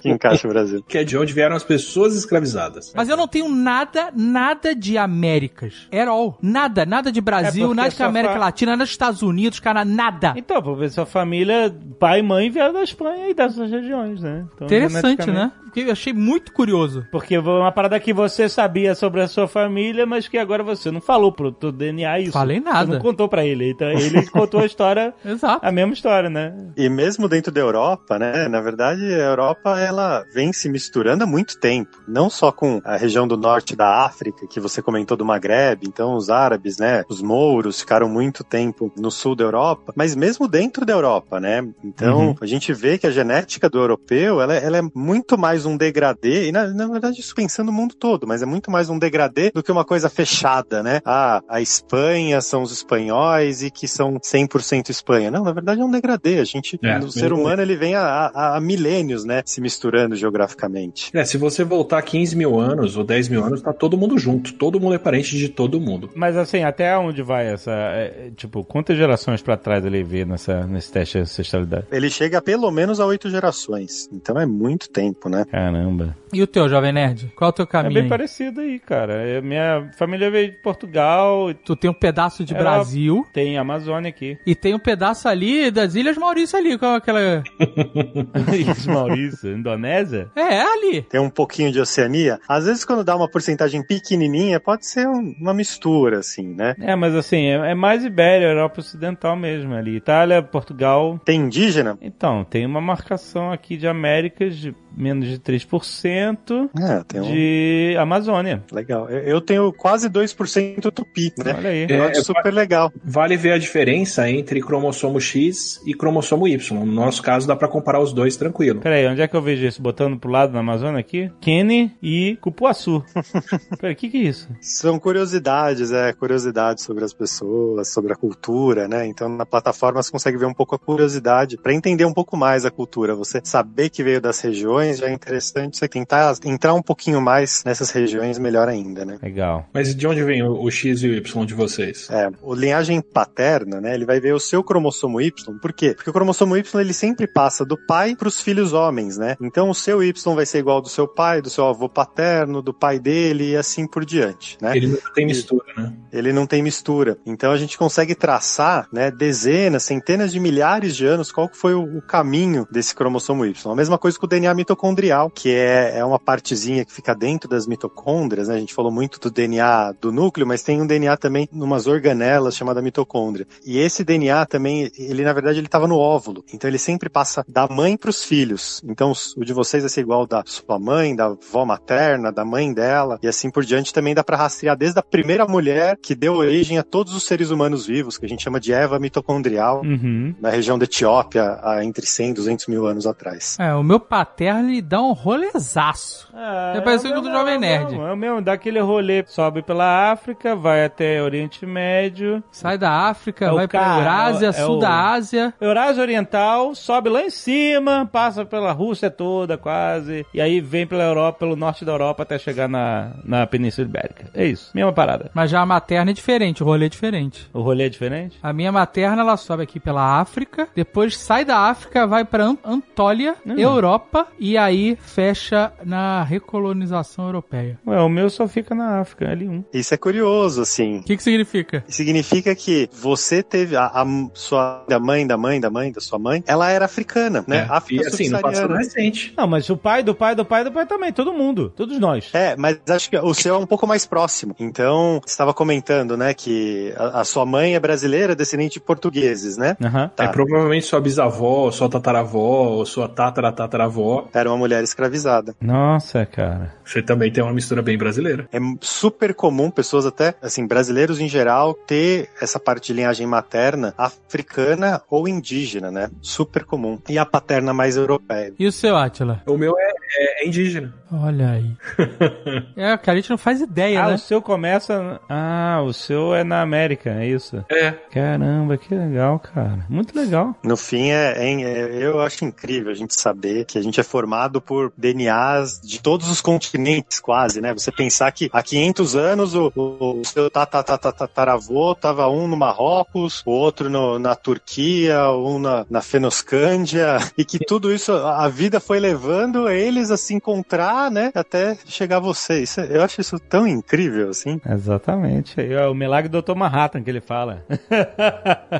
que encaixa o Brasil. Que é de onde vieram as pessoas escravizadas. Mas eu não tenho nada, nada de Américas. At all. Nada, nada de Brasil, É nada de América fa- Latina, nada dos Estados Unidos, cara, nada. Então, vou ver sua família, pai e mãe vieram da Espanha e dessas regiões, né? Então, Interessante, né? Porque eu achei muito curioso. Porque uma parada que você sabia sobre a sua família, mas que agora você não falou pro teu DNA isso. Falei nada. Você não contou pra ele. Então ele contou a história, Exato. a mesma história, né? E mesmo dentro da Europa, né? Na verdade, a Europa ela vem se misturando há muito tempo. Não só com a região do norte da África, que você comentou do Maghreb, então os árabes, né? Os mouros ficaram muito tempo no sul da Europa, mas mesmo dentro da Europa, né? Então a gente vê que a genética do europeu ela, ela é muito mais um degradê, e na, na verdade isso pensando no mundo todo, mas é muito mais um degradê do que uma coisa fechada, né? Ah, a Espanha são os espanhóis e que são 100% Espanha. Não, na verdade é um degradê. A gente, É, o ser humano ele vem há, há, há milênios, né? Se misturando geograficamente. É, se você voltar 15 mil anos ou 10 mil anos, tá todo mundo junto. Todo mundo é parente de todo mundo. Mas assim, até onde vai essa. é, tipo, quantas gerações pra trás ele vê nessa, nesse teste de ancestralidade? Ele chega pelo menos a oito gerações. Então é muito tempo, né? Caramba. E o teu, Jovem Nerd? Qual é o teu É caminho? bem aí? parecido aí, cara. É, minha família veio de Portugal, Tu tem um pedaço de Era- Brasil tem Amazônia aqui. e tem um pedaço ali das Ilhas Maurício ali, qual é aquela... Isso, Maurício, Indonésia? É, ali. Tem um pouquinho de Oceania. Às vezes, quando dá uma porcentagem pequenininha, pode ser um- uma mistura, assim, né? É, mas assim, é, é mais Ibéria, Europa Ocidental mesmo ali. Itália, Portugal. Tem indígena? Então, tem uma marcação aqui de Américas de menos de 3% É, tem um. de Amazônia. Legal. Eu tenho quase 2% tupi, né? Olha aí. Eu acho É, super legal. Vale ver a diferença entre cromossomo X e cromossomo Y. No nosso caso, dá pra comparar os dois tranquilo. Peraí, onde é que eu vejo isso? Botando pro lado na Amazônia aqui? Kenny e Cupuaçu. Peraí, o que que é isso? São curiosidades, é, curiosidades sobre as pessoas, sobre a cultura, né? Então na plataforma você consegue ver um pouco a curiosidade para entender um pouco mais a cultura. Você saber que veio das regiões já é interessante. Você tentar entrar um pouquinho mais nessas regiões, melhor ainda, né? Legal. Mas de onde vem o, o X e o Y de vocês? É, o linhagem paterna, né? Ele vai ver o seu cromossomo Y. Por quê? Porque o cromossomo Y ele sempre passa do pai para os filhos homens, né? Então o seu Y vai ser igual ao do seu pai, do seu avô paterno, do pai dele e assim por diante, né? Ele nunca tem mistura, né? ele não tem mistura. Então a gente consegue traçar, né, dezenas, centenas de milhares de anos qual que foi o, o caminho desse cromossomo Y. A mesma coisa com o DNA mitocondrial, que é, é uma partezinha que fica dentro das mitocôndrias, né? A gente falou muito do DNA do núcleo, mas tem um DNA também numas organelas chamada mitocôndria. E esse DNA também, ele na verdade ele estava no óvulo. Então ele sempre passa da mãe para os filhos. Então o de vocês vai ser igual da sua mãe, da avó materna, da mãe dela e assim por diante. Também dá para rastrear desde a primeira mulher que deu origem a todos os seres humanos vivos, que a gente chama de Eva mitocondrial, Uhum. na região da Etiópia, há entre 100 e 200 mil anos atrás. É, o meu paterno ele dá um rolezaço. É, É parecido com o do Jovem Nerd. mesmo, É o mesmo, dá aquele rolê, sobe pela África, vai até Oriente Médio, Sai da África, É vai pra cara, Eurásia, é o- sul é o- da Ásia. Eurásia Oriental, sobe lá em cima, passa pela Rússia toda quase, e aí vem pela Europa, pelo norte da Europa até chegar na, na Península Ibérica. É isso, mesma parada. Mas já a materna é diferente, o rolê é diferente. O rolê é diferente? A minha materna, ela sobe aqui pela África, depois sai da África, vai pra An- Antólia, Hum. Europa, e aí fecha na recolonização europeia. Ué, o meu só fica na África, L1. Isso é curioso, assim. O que que significa? Significa que você teve a, a sua a mãe da mãe da mãe da sua mãe, ela era africana, né? É, África e assim, no passado recente. Não, mas o pai do pai do pai do pai também, todo mundo, todos nós. É, mas acho que o seu é um pouco mais próximo. Então, você estava comentando, né, que a, a sua mãe é brasileira, descendente de portugueses, né? Aham. Tá. É provavelmente sua bisavó, sua tataravó, ou sua tatara tataravó. Era uma mulher escravizada. Nossa, cara. Você também tem uma mistura bem brasileira. É super comum pessoas até, assim, brasileiros em geral, ter essa parte de linhagem materna africana ou indígena, né? Super comum. E a paterna mais europeia. E o seu, Atila? O meu é, é- é indígena. Olha aí. é, cara, a gente não faz ideia, Ah, né? o seu começa. Ah, o seu é na América, é isso? É. Caramba, que legal, cara. Muito legal. No fim, é, é- é- eu acho incrível a gente saber que a gente é formado por DNAs de todos os continentes, quase, né? Você pensar que há 500 anos o, o, o seu tataravô tava um no Marrocos, o outro no- na Turquia, um na, na Fenoscândia, e que tudo isso, a vida foi levando eles a se encontrar, né? Até chegar a você. Isso é- eu acho isso tão incrível, assim. Exatamente. É o milagre do Dr. Manhattan que ele fala.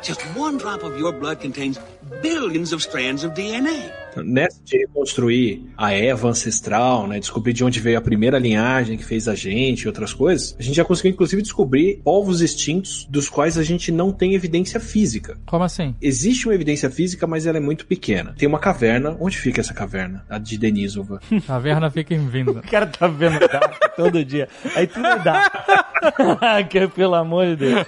Just one drop of your blood contains billions of strands of DNA. Nessa de reconstruir a Eva ancestral, né, descobrir de onde veio a primeira linhagem que fez a gente e outras coisas, a gente já conseguiu inclusive descobrir povos extintos dos quais a gente não tem evidência física. Como assim? Existe uma evidência física, mas ela é muito pequena. Tem uma caverna. Onde fica essa caverna? A de Denisova. Caverna fica em vinda. O cara tá vendo Dark todo dia. Aí tudo dá. que, pelo amor de Deus.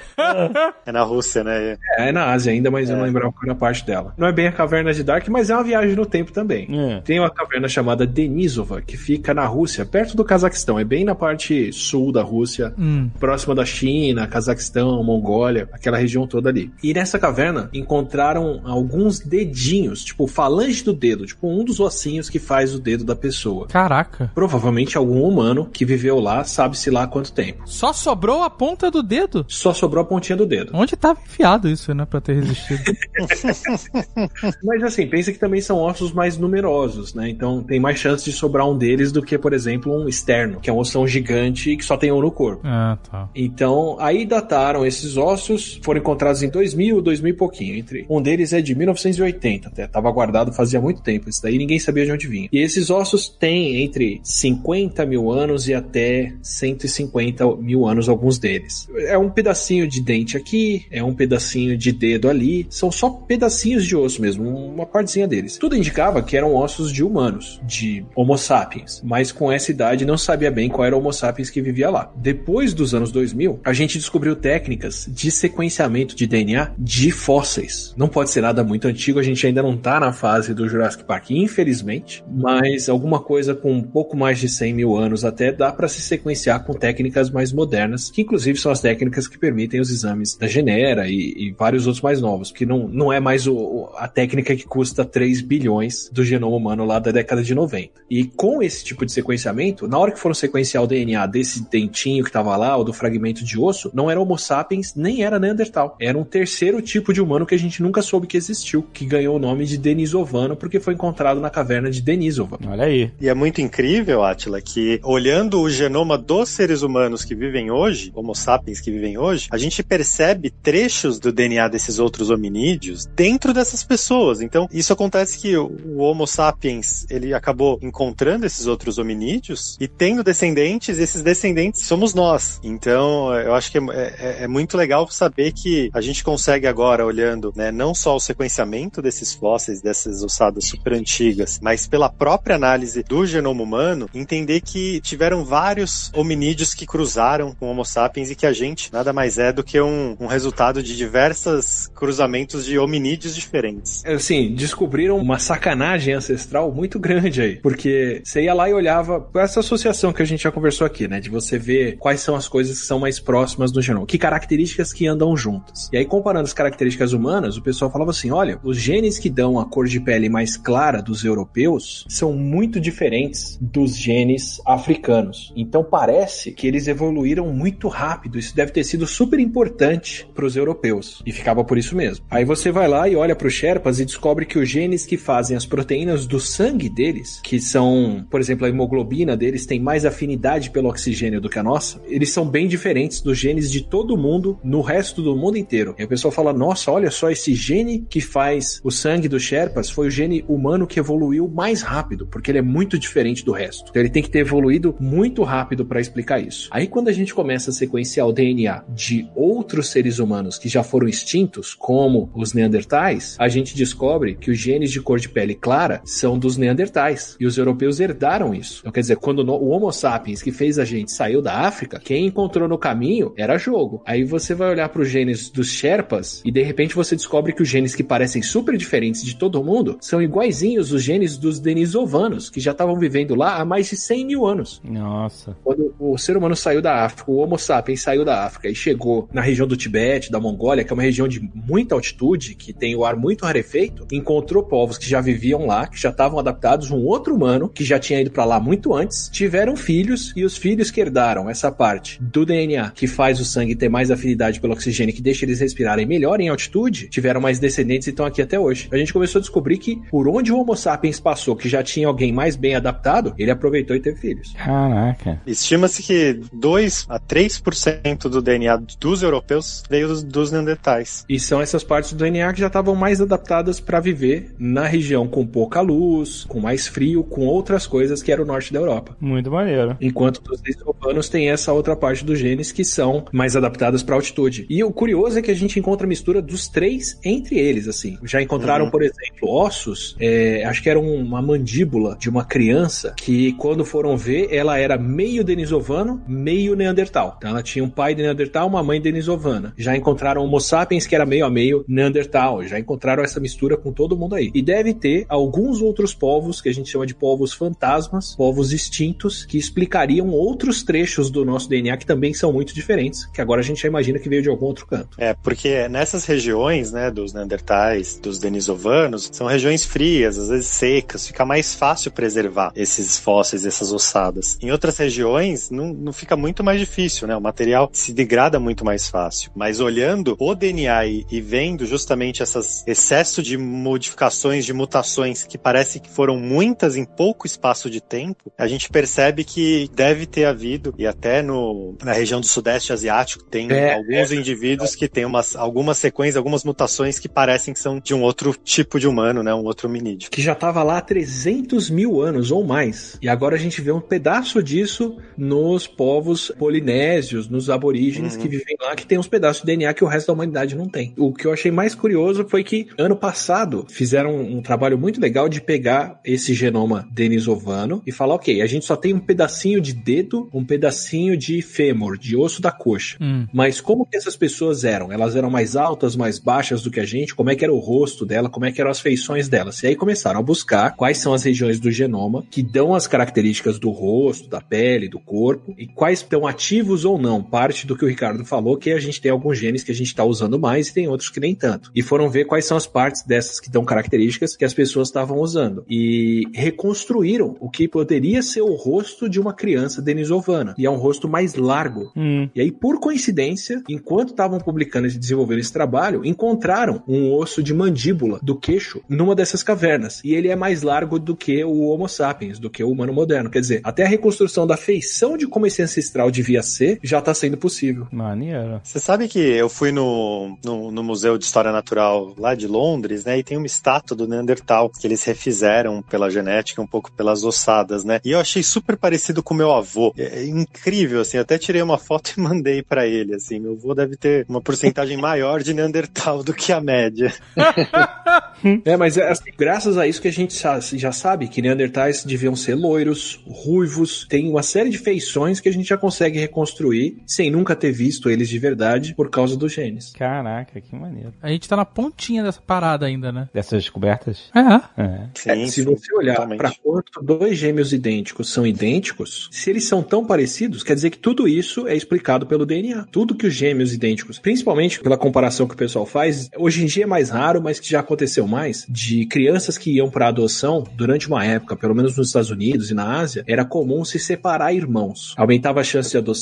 É na Rússia, né? É, é na Ásia ainda, mas eu não lembrava qual era a parte dela. Não é bem a caverna de Dark, mas é uma viagem no tempo também. É. Tem uma caverna chamada Denisova, que fica na Rússia, perto do Cazaquistão. É bem na parte sul da Rússia, Hum. próxima da China, Cazaquistão, Mongólia, aquela região toda ali. E nessa caverna encontraram alguns dedinhos, tipo falange do dedo, tipo um dos ossinhos que faz o dedo da pessoa. Caraca. Provavelmente algum humano que viveu lá, sabe-se lá há quanto tempo. Só sobrou a ponta do dedo. Só sobrou a pontinha do dedo. Onde tava enfiado isso, né? Pra ter resistido. Mas assim, pensa que também são ossos mais numerosos, né? Então tem mais chance de sobrar um deles do que, por exemplo, um externo, que é um ossão gigante que só tem um no corpo. ah, tá. Então, aí dataram esses ossos, foram encontrados em 2000, 2000 e pouquinho. Entre um deles é de 1980, até tava guardado fazia muito tempo. Isso daí ninguém sabia de onde vinha. E esses ossos têm entre 50 mil anos e até 150 mil anos, alguns deles. É um pedacinho de dente aqui, é um pedacinho de dedo ali. São só pedacinhos de osso mesmo, uma partezinha deles. Tudo indicava que eram ossos de humanos, de Homo sapiens. Mas com essa idade não sabia bem qual era o Homo sapiens que vivia lá. Depois dos anos 2000, a gente descobriu técnicas de sequenciamento de DNA de fósseis. Não pode ser nada muito antigo, a gente ainda não tá na fase do Jurassic Park, infelizmente, mas alguma coisa com um pouco mais de 100 mil anos até dá para se sequenciar com técnicas mais modernas, que inclusive são as técnicas que permitem os exames da Genera e, e vários outros mais novos, que não, não é mais o- a técnica que custa 3 bilhões do genoma humano lá da década de 90. E com esse tipo de sequenciamento, na hora que foram sequenciar o DNA desse dentinho que tava lá, ou do fragmento de osso, não era Homo sapiens, nem era Neandertal. Era um terceiro tipo de humano que a gente nunca soube que existiu, que ganhou o nome de Denisovano porque foi encontrado na caverna de Denisova. Olha aí. E é muito incrível, Atila, que olhando o genoma dos seres humanos que vivem hoje, Homo sapiens que vivem hoje, a gente percebe trechos do DNA desses outros hominídeos dentro dessas pessoas. Então, isso acontece que o Homo sapiens, ele acabou encontrando esses outros hominídeos e tendo descendentes, esses descendentes somos nós. Então, eu acho que é, é- é muito legal saber que a gente consegue agora, olhando, né, não só o sequenciamento desses fósseis, dessas ossadas super antigas, mas pela própria análise do genoma humano, entender que tiveram vários hominídeos que cruzaram com Homo sapiens e que a gente nada mais é do que um, um resultado de diversos cruzamentos de hominídeos diferentes. Assim, descobriram uma sacanagem ancestral muito grande aí. Porque você ia lá e olhava essa associação que a gente já conversou aqui, né? De você ver quais são as coisas que são mais próximas do genoma. Que características que andam juntas. E aí, comparando as características humanas, o pessoal falava assim: olha, os genes que dão a cor de pele mais clara dos europeus são muito diferentes dos genes africanos. Então parece que eles evoluíram muito rápido. Isso deve ter sido super importante para os europeus. E ficava por isso mesmo. Aí você vai lá e olha para os Sherpas e descobre que os genes que fazem as proteínas do sangue deles, que são, por exemplo, a hemoglobina deles tem mais afinidade pelo oxigênio do que a nossa, eles são bem diferentes dos genes de todo mundo no resto do mundo inteiro. E a pessoa fala: nossa, olha só, esse gene que faz o sangue dos Sherpas foi o gene humano que evoluiu mais rápido, porque ele é muito diferente do resto. Então ele tem que ter evoluído muito rápido para explicar isso. Aí quando a gente começa a sequenciar o DNA de outros seres humanos que já foram extintos, como os neandertais, a gente descobre que os genes de cor de pele clara são dos neandertais. E os europeus herdaram isso. Então, quer dizer, quando o Homo sapiens que fez a gente saiu da África, quem encontrou no caminho era jogo. Aí você vai olhar para os genes dos Sherpas e de repente você descobre que os genes que parecem super diferentes de todo mundo são iguaizinhos os genes dos denisovanos, que já estavam vivendo lá há mais de 100 mil anos. Nossa. Quando o ser humano saiu da África, o Homo sapiens saiu da África e chegou na região do Tibete, da Mongólia, que é uma região de muita altitude, que tem o ar muito rarefeito, encontrou povos que já viviam lá, que já estavam adaptados, um outro humano que já tinha ido para lá muito antes, tiveram filhos e os filhos que herdaram essa parte do DNA que faz o sangue ter mais afinidade pelo oxigênio, que deixa eles respirarem melhor em altitude, tiveram mais descendentes e estão aqui até hoje. A gente começou a descobrir que por onde o Homo sapiens passou, que já tinha alguém mais bem adaptado, ele aproveitou e teve filhos. Caraca. Estima-se que 2 a 3% do DNA dos europeus veio dos, dos neandertais. E são essas partes do DNA que já estavam mais adaptadas para viver na região com pouca luz, com mais frio, com outras coisas que era o norte da Europa. Muito maneiro. Enquanto os denisovanos têm essa outra parte dos genes que são mais adaptadas para altitude. E o curioso é que a gente encontra a mistura dos três entre eles, assim. Já encontraram, Uhum. por exemplo, ossos, é, acho que era um- uma mandíbula de uma criança que, quando foram ver, ela era meio denisovano, meio neandertal. Então ela tinha um pai de neandertal, uma mãe denisovana. Já encontraram Homo sapiens, que era meio a meio neandertal. Já encontraram essa mistura com todo mundo aí. E deve ter alguns outros povos, que a gente chama de povos fantasmas, povos extintos, que explicariam outros trechos do nosso DNA que também são muito diferentes, que agora a gente já imagina que veio de algum outro canto. É, porque nessas regiões, né, dos neandertais, dos denisovanos, são regiões frias, às vezes secas, fica mais fácil preservar esses fósseis, essas ossadas. Em outras regiões, não, não fica muito mais difícil, né? O material se degrada muito mais fácil. Mas olhando o DNA e, vendo justamente essas excesso de modificações, de mutações que parece que foram muitas em pouco espaço de tempo, a gente percebe que deve ter havido, e até no, na região do Sudeste Asiático tem É, alguns indivíduos que têm umas, algumas sequências, algumas mutações que parecem que são de um outro tipo de humano, né? Um outro hominídeo. que já estava lá há 300 mil anos ou mais. E agora a gente vê um pedaço disso nos povos polinésios, nos aborígenes Uhum. que vivem lá, que tem uns pedaços de DNA que o resto da humanidade não tem. O que eu achei mais curioso foi que ano passado fizeram um, trabalho muito legal de pegar esse genoma denisovano e falar, ok, a gente só tem um pedacinho de dedo, um pedacinho de fêmur, de osso da coxa. Hum. Mas como que essas pessoas eram? Elas eram mais altas, mais baixas do que a gente? Como é que era o rosto dela? Como é que eram as feições delas? E aí começaram a buscar quais são as regiões do genoma que dão as características do rosto, da pele, do corpo e quais estão ativos ou não. Parte do que o Ricardo falou, que a gente tem alguns genes que a gente está usando mais e tem outros que nem tanto. E foram ver quais são as partes dessas que dão características que as pessoas estavam usando. E reconstruíram o que poderia ser o rosto de uma criança denisovana. E é um rosto mais largo, Hum. e aí, por coincidência, enquanto estavam publicando e desenvolvendo esse trabalho, encontraram um osso de mandíbula do queixo numa dessas cavernas. E ele é mais largo do que o Homo sapiens, do que o humano moderno. Quer dizer, até a reconstrução da feição de como esse ancestral devia ser já está sendo possível. Maneiro. Você sabe que eu fui no, no, no Museu de História Natural lá de Londres, né? E tem uma estátua do Neandertal que eles refizeram pela genética, um pouco pelas ossadas, né? E eu achei super parecido com meu avô. É é incrível, assim. Eu até tirei uma foto e mandei pra ele, assim. Meu avô deve ter uma porcentagem maior de Neandertal do que a média. É, mas é assim, graças a isso que a gente já sabe que Neandertais deviam ser loiros, ruivos, tem uma série de feições que a gente já consegue reconstruir sem nunca ter visto eles de verdade por causa dos genes. Caraca, que maneiro. A gente tá na pontinha dessa parada ainda, né? Dessas descobertas? É. É. É, se você olhar para quanto dois gêmeos idênticos são idênticos, se eles são tão parecidos, quer dizer que tudo isso é explicado pelo DNA. Tudo que os gêmeos idênticos, principalmente pela comparação que o pessoal faz, hoje em dia é mais raro, mas que já aconteceu mais, de crianças que iam para adoção durante uma época, pelo menos nos Estados Unidos e na Ásia, era comum se separar irmãos. Aumentava a chance de adoção,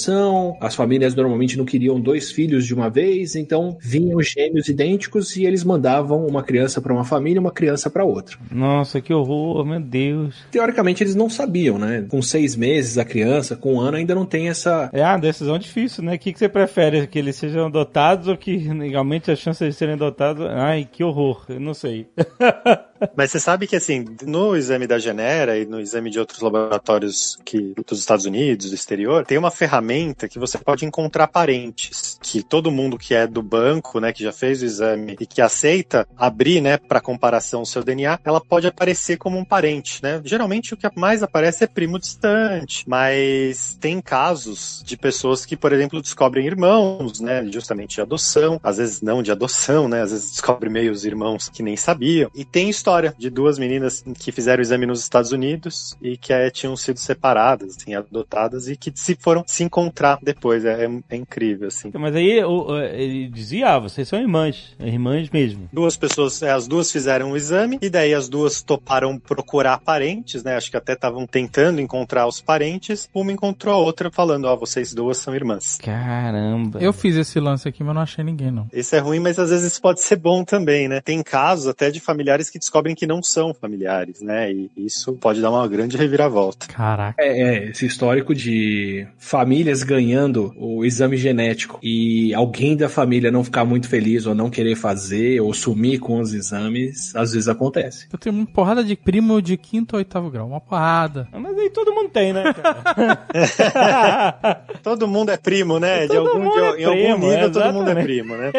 as famílias normalmente não queriam dois filhos de uma vez, então vinham gêmeos idênticos e eles mandavam uma criança para uma família e uma criança para outra. Nossa, que horror, meu Deus. Teoricamente eles não sabiam, né? Com seis meses a criança, com um ano ainda não tem essa. É uma decisão difícil, né? O que, que você prefere? Que eles sejam adotados ou que realmente a chance de serem adotados. Ai, que horror. Eu não sei. Mas você sabe que, assim, no exame da Genera e no exame de outros laboratórios que, dos Estados Unidos, do exterior, tem uma ferramenta que você pode encontrar parentes. Que todo mundo que é do banco, né, que já fez o exame e que aceita abrir, né, para comparação o seu DNA, ela pode aparecer como um parente, né? Geralmente o que mais aparece é primo distante, mas tem casos de pessoas que, por exemplo, descobrem irmãos, né, justamente de adoção, às vezes não de adoção, né, às vezes descobrem meios irmãos que nem sabiam. E tem história de duas meninas que fizeram o exame nos Estados Unidos e que é, tinham sido separadas, assim, adotadas e que se foram se encontrar depois. É, é, é incrível, assim. Mas aí o- ele dizia, ah, vocês são irmãs, irmãs mesmo. Duas pessoas, é, as duas fizeram o exame e daí as duas toparam procurar parentes, né? Acho que até estavam tentando encontrar os parentes. Uma encontrou a outra falando, ó, vocês duas são irmãs. Caramba. Eu fiz esse lance aqui, mas não achei ninguém, não. Isso é ruim, mas às vezes isso pode ser bom também, né? Tem casos até de familiares que descobrem que não são familiares, né? E isso pode dar uma grande reviravolta. Caraca. É, é, esse histórico de famílias ganhando o exame genético e alguém da família não ficar muito feliz ou não querer fazer ou sumir com os exames, às vezes acontece. Eu tenho uma porrada de primo de quinto ou oitavo grau. Uma porrada. Mas aí todo mundo tem, né? cara? Todo mundo é primo, né? De algum, mundo de- é em algum primo, nível, todo mundo é primo, né?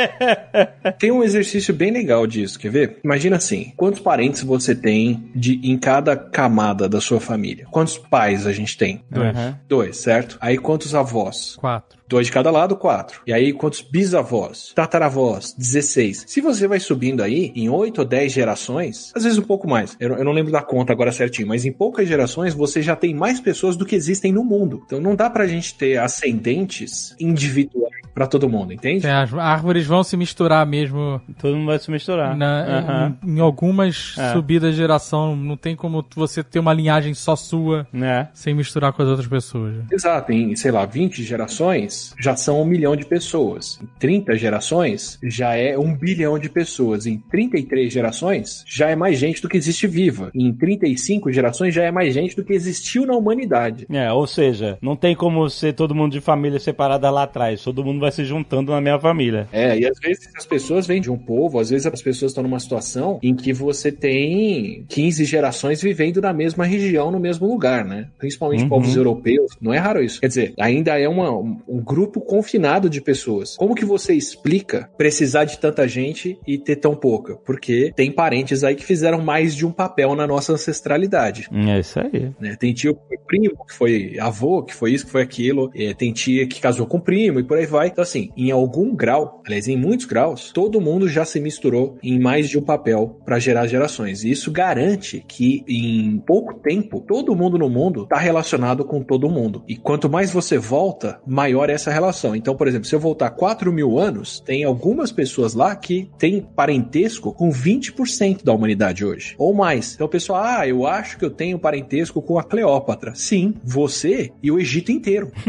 Tem um exercício bem legal disso, quer ver? Imagina assim, quantos parentes você tem de em cada camada da sua família? Quantos pais a gente tem? Dois. Aham. Dois, certo? Aí quantos avós? Quatro. Dois de cada lado, quatro. E aí, quantos bisavós? Tataravós? 16. Se você vai subindo aí, em oito ou dez gerações, às vezes um pouco mais, eu, eu não lembro da conta agora certinho, mas em poucas gerações você já tem mais pessoas do que existem no mundo. Então não dá pra gente ter ascendentes individuais pra todo mundo, entende? É, as árvores vão se misturar mesmo todo mundo vai se misturar. na- em, em algumas É. subidas de geração. Não tem como você ter uma linhagem só sua Né? sem misturar com as outras pessoas. Exato, em, sei lá, 20 gerações já são um milhão de pessoas. Em 30 gerações já é um bilhão de pessoas. Em 33 gerações já é mais gente do que existe viva. Em 35 gerações já é mais gente do que existiu na humanidade. É, ou seja, não tem como ser todo mundo de família separada lá atrás. Todo mundo vai se juntando na minha família. É, e às vezes as pessoas vêm de um povo, às vezes as pessoas estão numa situação em que você tem 15 gerações vivendo na mesma região, no mesmo lugar, né? Principalmente Uhum. povos europeus. Não é raro isso. Quer dizer, ainda é uma- um, um grupo confinado de pessoas. Como que você explica precisar de tanta gente e ter tão pouca? Porque tem parentes aí que fizeram mais de um papel na nossa ancestralidade. É isso aí. né? Tem tio que foi primo, que foi avô, que foi isso, que foi aquilo. É, tem tia que casou com primo e por aí vai. Então, assim, em algum grau, aliás, em muitos graus, todo mundo já se misturou em mais de um papel para gerar gerações. E isso garante que em pouco tempo, todo mundo no mundo está relacionado com todo mundo. E quanto mais você volta, maior é essa relação. Então, por exemplo, se eu voltar 4 mil anos, tem algumas pessoas lá que têm parentesco com 20% da humanidade hoje. Ou mais. Então, o pessoal, ah, eu acho que eu tenho parentesco com a Cleópatra. Sim, você e o Egito inteiro.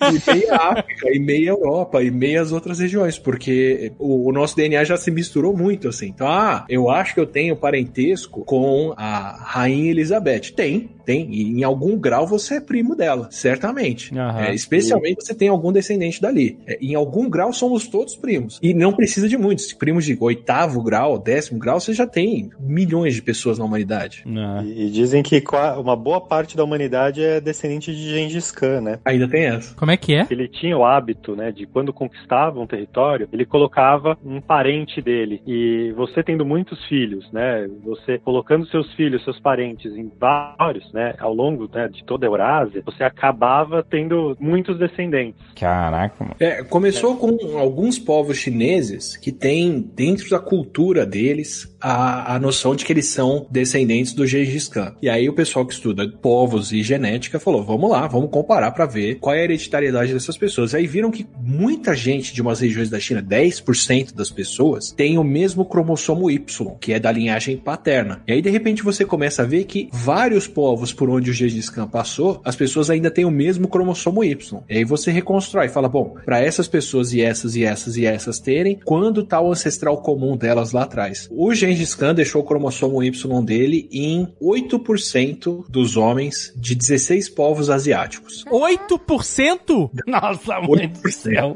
e meia África, e meia Europa, e meias outras regiões, porque o, o nosso DNA já se misturou muito, assim. Então, ah, eu acho que eu tenho parentesco com a Rainha Elizabeth. Tem, tem. E em algum grau você é primo dela, certamente. Aham. É, especialmente você tem algum descendente dali. É, em algum grau somos todos primos. E não precisa de muitos. Primos de oitavo grau, décimo grau, você já tem milhões de pessoas na humanidade. Né? E, e dizem que uma boa parte da humanidade é descendente de Gengis Khan, né? Ainda tem essa. Como é que é? Ele tinha o hábito, né, de quando conquistava um território, ele colocava um parente dele. E você tendo muitos filhos, né, você colocando seus filhos, seus parentes em vários, né, ao longo né, de toda a Eurásia, você acabava tendo muitos descendentes. Caraca, mano. É, começou com alguns povos chineses que têm dentro da cultura deles a, a noção de que eles são descendentes do Gengis Khan. E aí o pessoal que estuda povos e genética falou: vamos lá, vamos comparar para ver qual é a hereditariedade dessas pessoas. Aí viram que muita gente de umas regiões da China, 10% das pessoas, tem o mesmo cromossomo Y, que é da linhagem paterna. E aí de repente você começa a ver que vários povos por onde o Gengis Khan passou, as pessoas ainda têm o mesmo cromossomo Y. E aí você reconstrói e fala: bom, para essas pessoas e essas e essas e essas terem, quando tá o ancestral comum delas lá atrás? O Khan deixou o cromossomo Y dele em 8% dos homens de 16 povos asiáticos. 8%? Nossa, mãe do 8%. céu.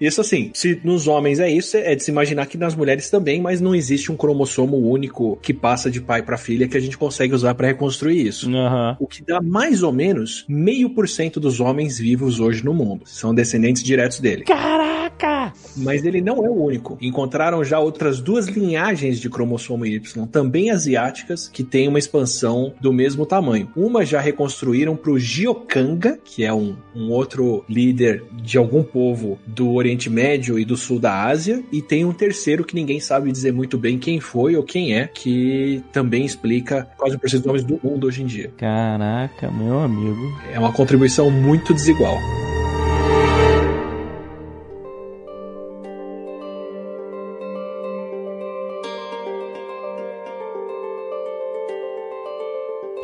Isso assim, se nos homens é isso, é de se imaginar que nas mulheres também, mas não existe um cromossomo único que passa de pai para filha que a gente consegue usar para reconstruir isso. Aham. O que dá mais ou menos meio por cento dos homens vivos hoje no mundo. São descendentes diretos dele. Caraca! Mas ele não é o único. Encontraram já outras duas linhagens de cromossomo Y, também asiáticas, que têm uma expansão do mesmo tamanho. Uma já reconstruíram para o Giokanga, que é um, um outro líder de algum povo do Oriente Médio e do Sul da Ásia, e tem um terceiro que ninguém sabe dizer muito bem quem foi ou quem é, que também explica quase por dos homens do mundo hoje em dia. Caraca, meu amigo. É uma contribuição muito desigual.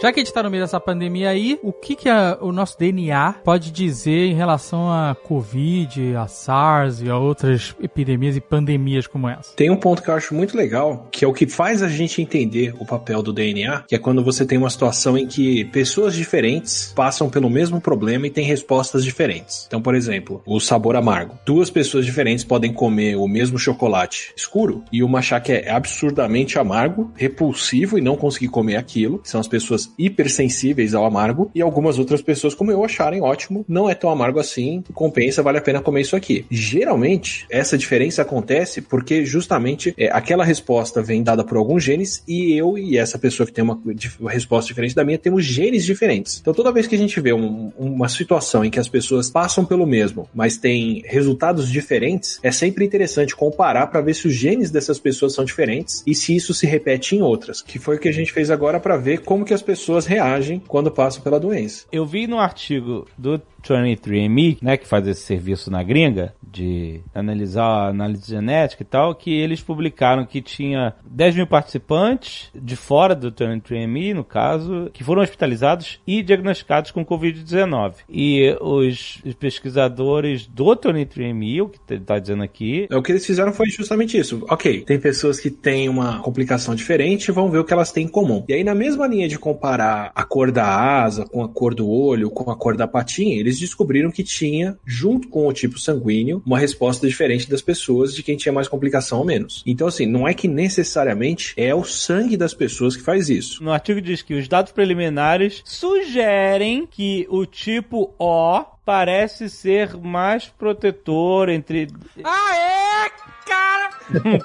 Já que a gente tá no meio dessa pandemia aí, o que que a- o nosso DNA pode dizer em relação a Covid, a SARS e a outras epidemias e pandemias como essa? Tem um ponto que eu acho muito legal, que é o que faz a gente entender o papel do DNA, que é quando você tem uma situação em que pessoas diferentes passam pelo mesmo problema e têm respostas diferentes. Então, por exemplo, o sabor amargo. Duas pessoas diferentes podem comer o mesmo chocolate escuro e uma achar que é absurdamente amargo, repulsivo e não conseguir comer aquilo. São as pessoas hipersensíveis ao amargo e algumas outras pessoas como eu acharem ótimo, não é tão amargo assim, compensa, vale a pena comer isso aqui. Geralmente, essa diferença acontece porque justamente é, aquela resposta vem dada por alguns genes e eu e essa pessoa que tem uma dif- resposta diferente da minha temos genes diferentes. Então toda vez que a gente vê um- uma situação em que as pessoas passam pelo mesmo, mas têm resultados diferentes, é sempre interessante comparar para ver se os genes dessas pessoas são diferentes e se isso se repete em outras, que foi o que a gente fez agora para ver como que as pessoas reagem quando passam pela doença. Eu vi no artigo do 23andMe, né, que faz esse serviço na gringa, de analisar análise genética e tal, que eles publicaram que tinha 10 mil participantes de fora do 23andMe, no caso, que foram hospitalizados e diagnosticados com Covid-19. E os pesquisadores do 23andMe, o que ele tá dizendo aqui, É, O que eles fizeram foi justamente isso. Ok, tem pessoas que têm uma complicação diferente, vão ver o que elas têm em comum. E aí, na mesma linha de comparar a cor da asa com a cor do olho, com a cor da patinha, eles descobriram que tinha, junto com o tipo sanguíneo, uma resposta diferente das pessoas de quem tinha mais complicação ou menos. Então, assim, não é que necessariamente é o sangue das pessoas que faz isso. No artigo diz que os dados preliminares sugerem que o tipo O parece ser mais protetor entre. Ah, é, cara!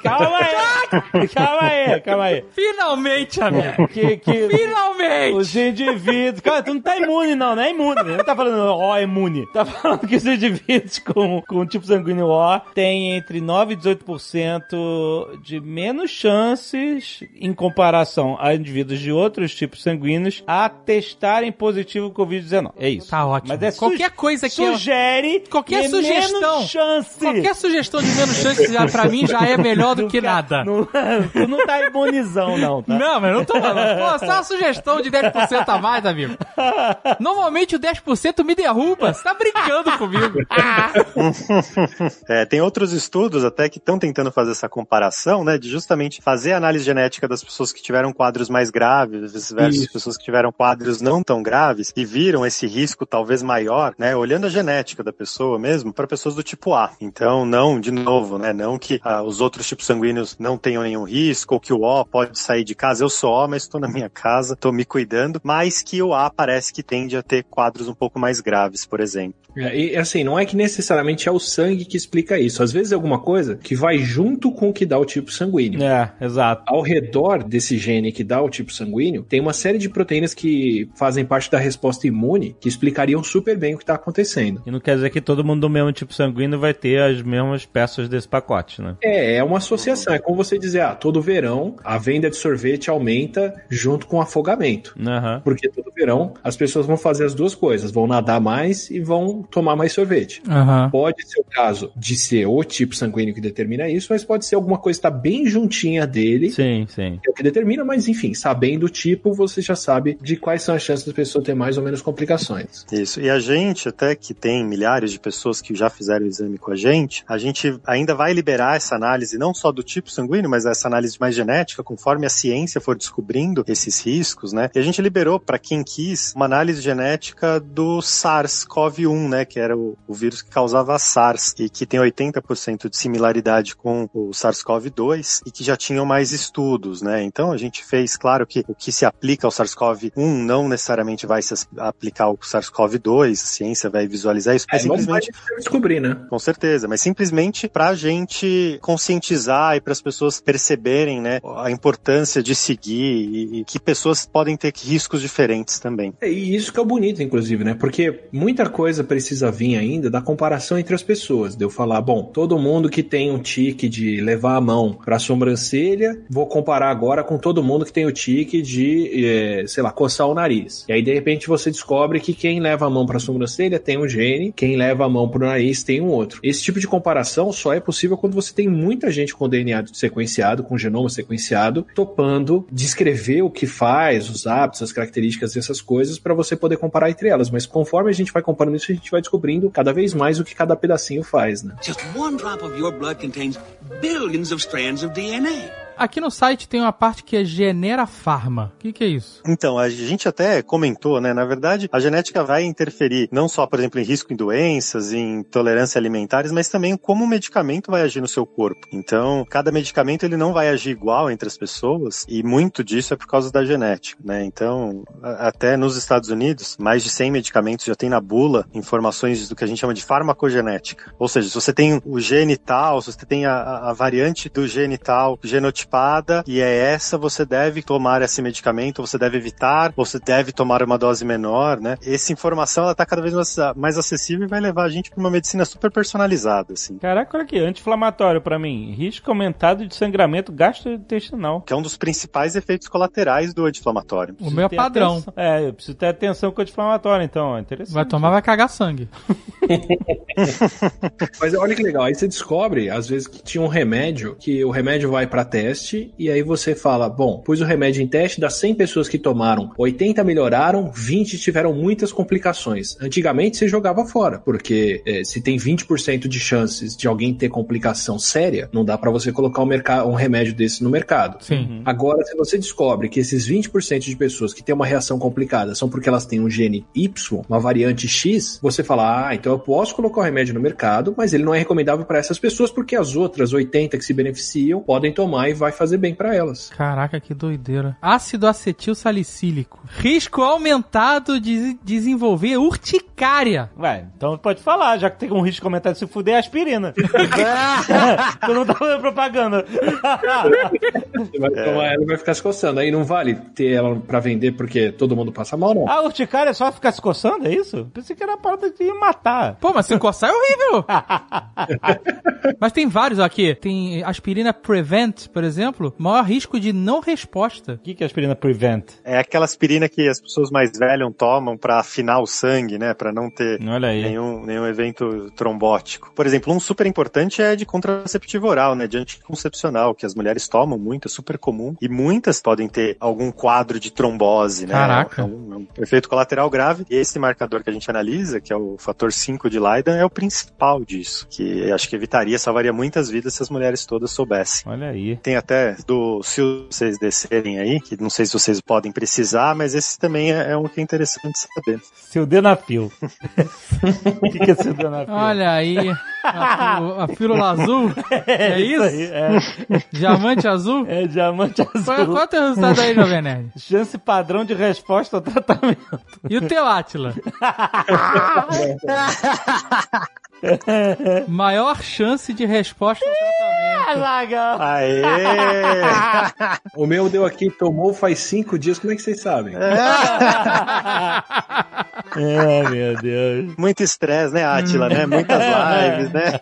calma aí! calma aí, calma aí. Finalmente, amigo! Que, que Finalmente! os indivíduos. Cara, tu não tá imune, não, não é imune. Não tá falando O é imune. Tá falando que os indivíduos com, com tipo sanguíneo O têm entre 9 e 18% de menos chances em comparação a indivíduos de outros tipos sanguíneos a testarem positivo Covid-19. É isso. Tá ótimo. Mas é Qualquer coisa que eu- sugere Qualquer que é sugestão. menos chance. Qualquer sugestão de menos chance pra mim já é melhor do que nada. Não, tu não tá imunizão, não, tá? Não, mas eu não tô falando. Pô, só uma sugestão de 10% a mais, amigo. Normalmente o 10% me derruba. Você tá brincando comigo. É, tem outros estudos até que estão tentando fazer essa comparação, né, de justamente fazer a análise genética das pessoas que tiveram quadros mais graves versus Isso. pessoas que tiveram quadros não tão graves e viram esse risco talvez maior, né, olhando a genética da pessoa mesmo, para pessoas do tipo A. Então, não, de novo, né, não que ah, os outros tipos sanguíneos não tenham nenhum risco ou que o O pode sair de casa. Eu sou O, mas estou na minha casa, estou me cuidando, mas que o A parece que tende a ter quadros um pouco mais graves, por exemplo. É, e assim, não é que necessariamente é o sangue que explica isso. Às vezes é alguma coisa que vai junto com o que dá o tipo sanguíneo. É, exato. Ao redor desse gene que dá o tipo sanguíneo, tem uma série de proteínas que fazem parte da resposta imune que explicariam super bem o que está acontecendo. E não quer dizer que todo mundo do mesmo tipo sanguíneo vai ter as mesmas peças desse pacote, né? É, é uma associação. É como você dizer, ah, todo verão a venda de sorvete aumenta junto com o afogamento. Aham. Porque todo verão as pessoas vão fazer as duas coisas, vão nadar mais e vão tomar mais sorvete. Aham. Pode ser o caso de ser o tipo sanguíneo que determina isso, mas pode ser alguma coisa que está bem juntinha dele, Sim, sim. que é o que determina, mas enfim, sabendo o tipo, você já sabe de quais são as chances da pessoa ter mais ou menos complicações. Isso. E a gente, até que tem milhares de pessoas que já fizeram o exame com a gente, a gente ainda vai liberar essa análise não só do tipo sanguíneo, mas essa análise mais genética, conforme a ciência for descobrindo esses riscos, né? E a gente liberou para quem quis uma análise genética do SARS-CoV-1, né? Que era o, o vírus que causava SARS e que tem 80% de similaridade com o SARS-CoV-2 e que já tinham mais estudos, né? Então a gente fez, claro que o que se aplica ao SARS-CoV-1 não necessariamente vai se aplicar ao SARS-CoV-2, a ciência vai visualizar isso, É, mas simplesmente descobrir, né? com certeza, mas simplesmente para a gente conscientizar e para as pessoas perceberem, né, a importância de seguir e, e que pessoas podem ter riscos diferentes também. É, e isso que é o bonito, inclusive, né? Porque muita coisa precisa vir ainda da comparação entre as pessoas. De eu falar, bom, todo mundo que tem um tique de levar a mão pra sobrancelha, vou comparar agora com todo mundo que tem o tique de, eh, sei lá, coçar o nariz. E aí, de repente, você descobre que quem leva a mão pra sobrancelha tem um gene, quem leva a mão pro nariz tem um outro. Esse tipo de comparação só é possível quando você tem muita gente com DNA sequenciado, com genoma sequenciado, topando descrever o que faz, os hábitos, as características dessas coisas, para você poder comparar entre elas. Mas conforme a gente vai comparando isso, a gente vai descobrindo cada vez mais o que cada pedacinho faz, né? Just one drop of your blood contains billions of strands of DNA. Aqui no site tem uma parte que é Genera Pharma. O que, que é isso? Então, a gente até comentou, né, na verdade, a genética vai interferir não só, por exemplo, em risco em doenças, em intolerância alimentares, mas também como o medicamento vai agir no seu corpo. Então, cada medicamento ele não vai agir igual entre as pessoas e muito disso é por causa da genética, né? Então, até nos Estados Unidos, mais de 100 medicamentos já tem na bula informações do que a gente chama de farmacogenética. Ou seja, se você tem o gene tal, se você tem a, a- variante do gene tal genotipada e é essa, você deve tomar esse medicamento, você deve evitar, você deve tomar uma dose menor, né? Essa informação ela tá cada vez mais, mais acessível e vai levar a gente para uma medicina super personalizada, assim. Caraca, olha aqui, anti-inflamatório pra mim. Risco aumentado de sangramento gastrointestinal. Que é um dos principais efeitos colaterais do anti-inflamatório. O meu é padrão. atenção. É, eu preciso ter atenção com o anti-inflamatório, então. É interessante. Vai tomar, vai cagar sangue. Mas olha que legal, aí você descobre, às vezes, que tinha um remédio, que o remédio vai pra teste, e aí você fala, bom, pus o remédio em teste, das 100 pessoas que tomaram, 80 melhoraram, 20 tiveram muitas complicações. Antigamente você jogava fora, porque eh, se tem 20% de chances de alguém ter complicação séria, não dá pra você colocar um, um remédio desse no mercado. Sim. Agora, se você descobre que esses 20% de pessoas que têm uma reação complicada são porque elas têm um gene Y, uma variante X, você fala, ah, então eu posso colocar o remédio no mercado, mas ele não é recomendável para essas pessoas porque as outras 80 que se beneficiam podem tomar e vai fazer bem para elas. Caraca, que doideira. Ácido acetil salicílico. Risco aumentado de desenvolver urticária. Vai, então pode falar, já que tem um risco aumentado de se fuder, é aspirina. tu não tá fazendo propaganda. Você vai tomar ela e vai ficar se coçando. Aí não vale ter ela para vender porque todo mundo passa mal, não. a urticária é só ficar se coçando, é isso? Pensei que era uma parada de matar. Pô, mas se coçar é horrível. mas tem vários aqui. Tem aspirina Prevent, por exemplo. Maior risco de não resposta. O que, que a aspirina prevent? É aquela aspirina que as pessoas mais velhas tomam para afinar o sangue, né? Para não ter Olha aí. nenhum, nenhum evento trombótico. Por exemplo, um super importante é de contraceptivo oral, né? De anticoncepcional, que as mulheres tomam muito, é super comum. E muitas podem ter algum quadro de trombose, né? Caraca. É um, é um efeito colateral grave. E esse marcador que a gente analisa, que é o fator 5 de Leiden, é o principal disso. Que acho que evitaria, salvaria muitas vidas se as mulheres todas soubessem. Olha aí. Tem até do se vocês descerem aí, que não sei se vocês podem precisar, mas esse também é, é um que é interessante saber. Seu denafil. O que, que é seu denafil? Olha aí. A, a pílula azul. É, isso? aí, é, Diamante azul? é diamante Qual, azul. qual é o teu resultado aí, Jovem Nerd? Chance padrão de resposta ao tratamento. E o teu Atila? Maior chance de resposta ao tratamento. Zagal. Aê! O meu deu aqui, tomou faz cinco dias, como é que vocês sabem? É, meu Deus. Muito estresse, né, Atila, né? Muitas lives, né?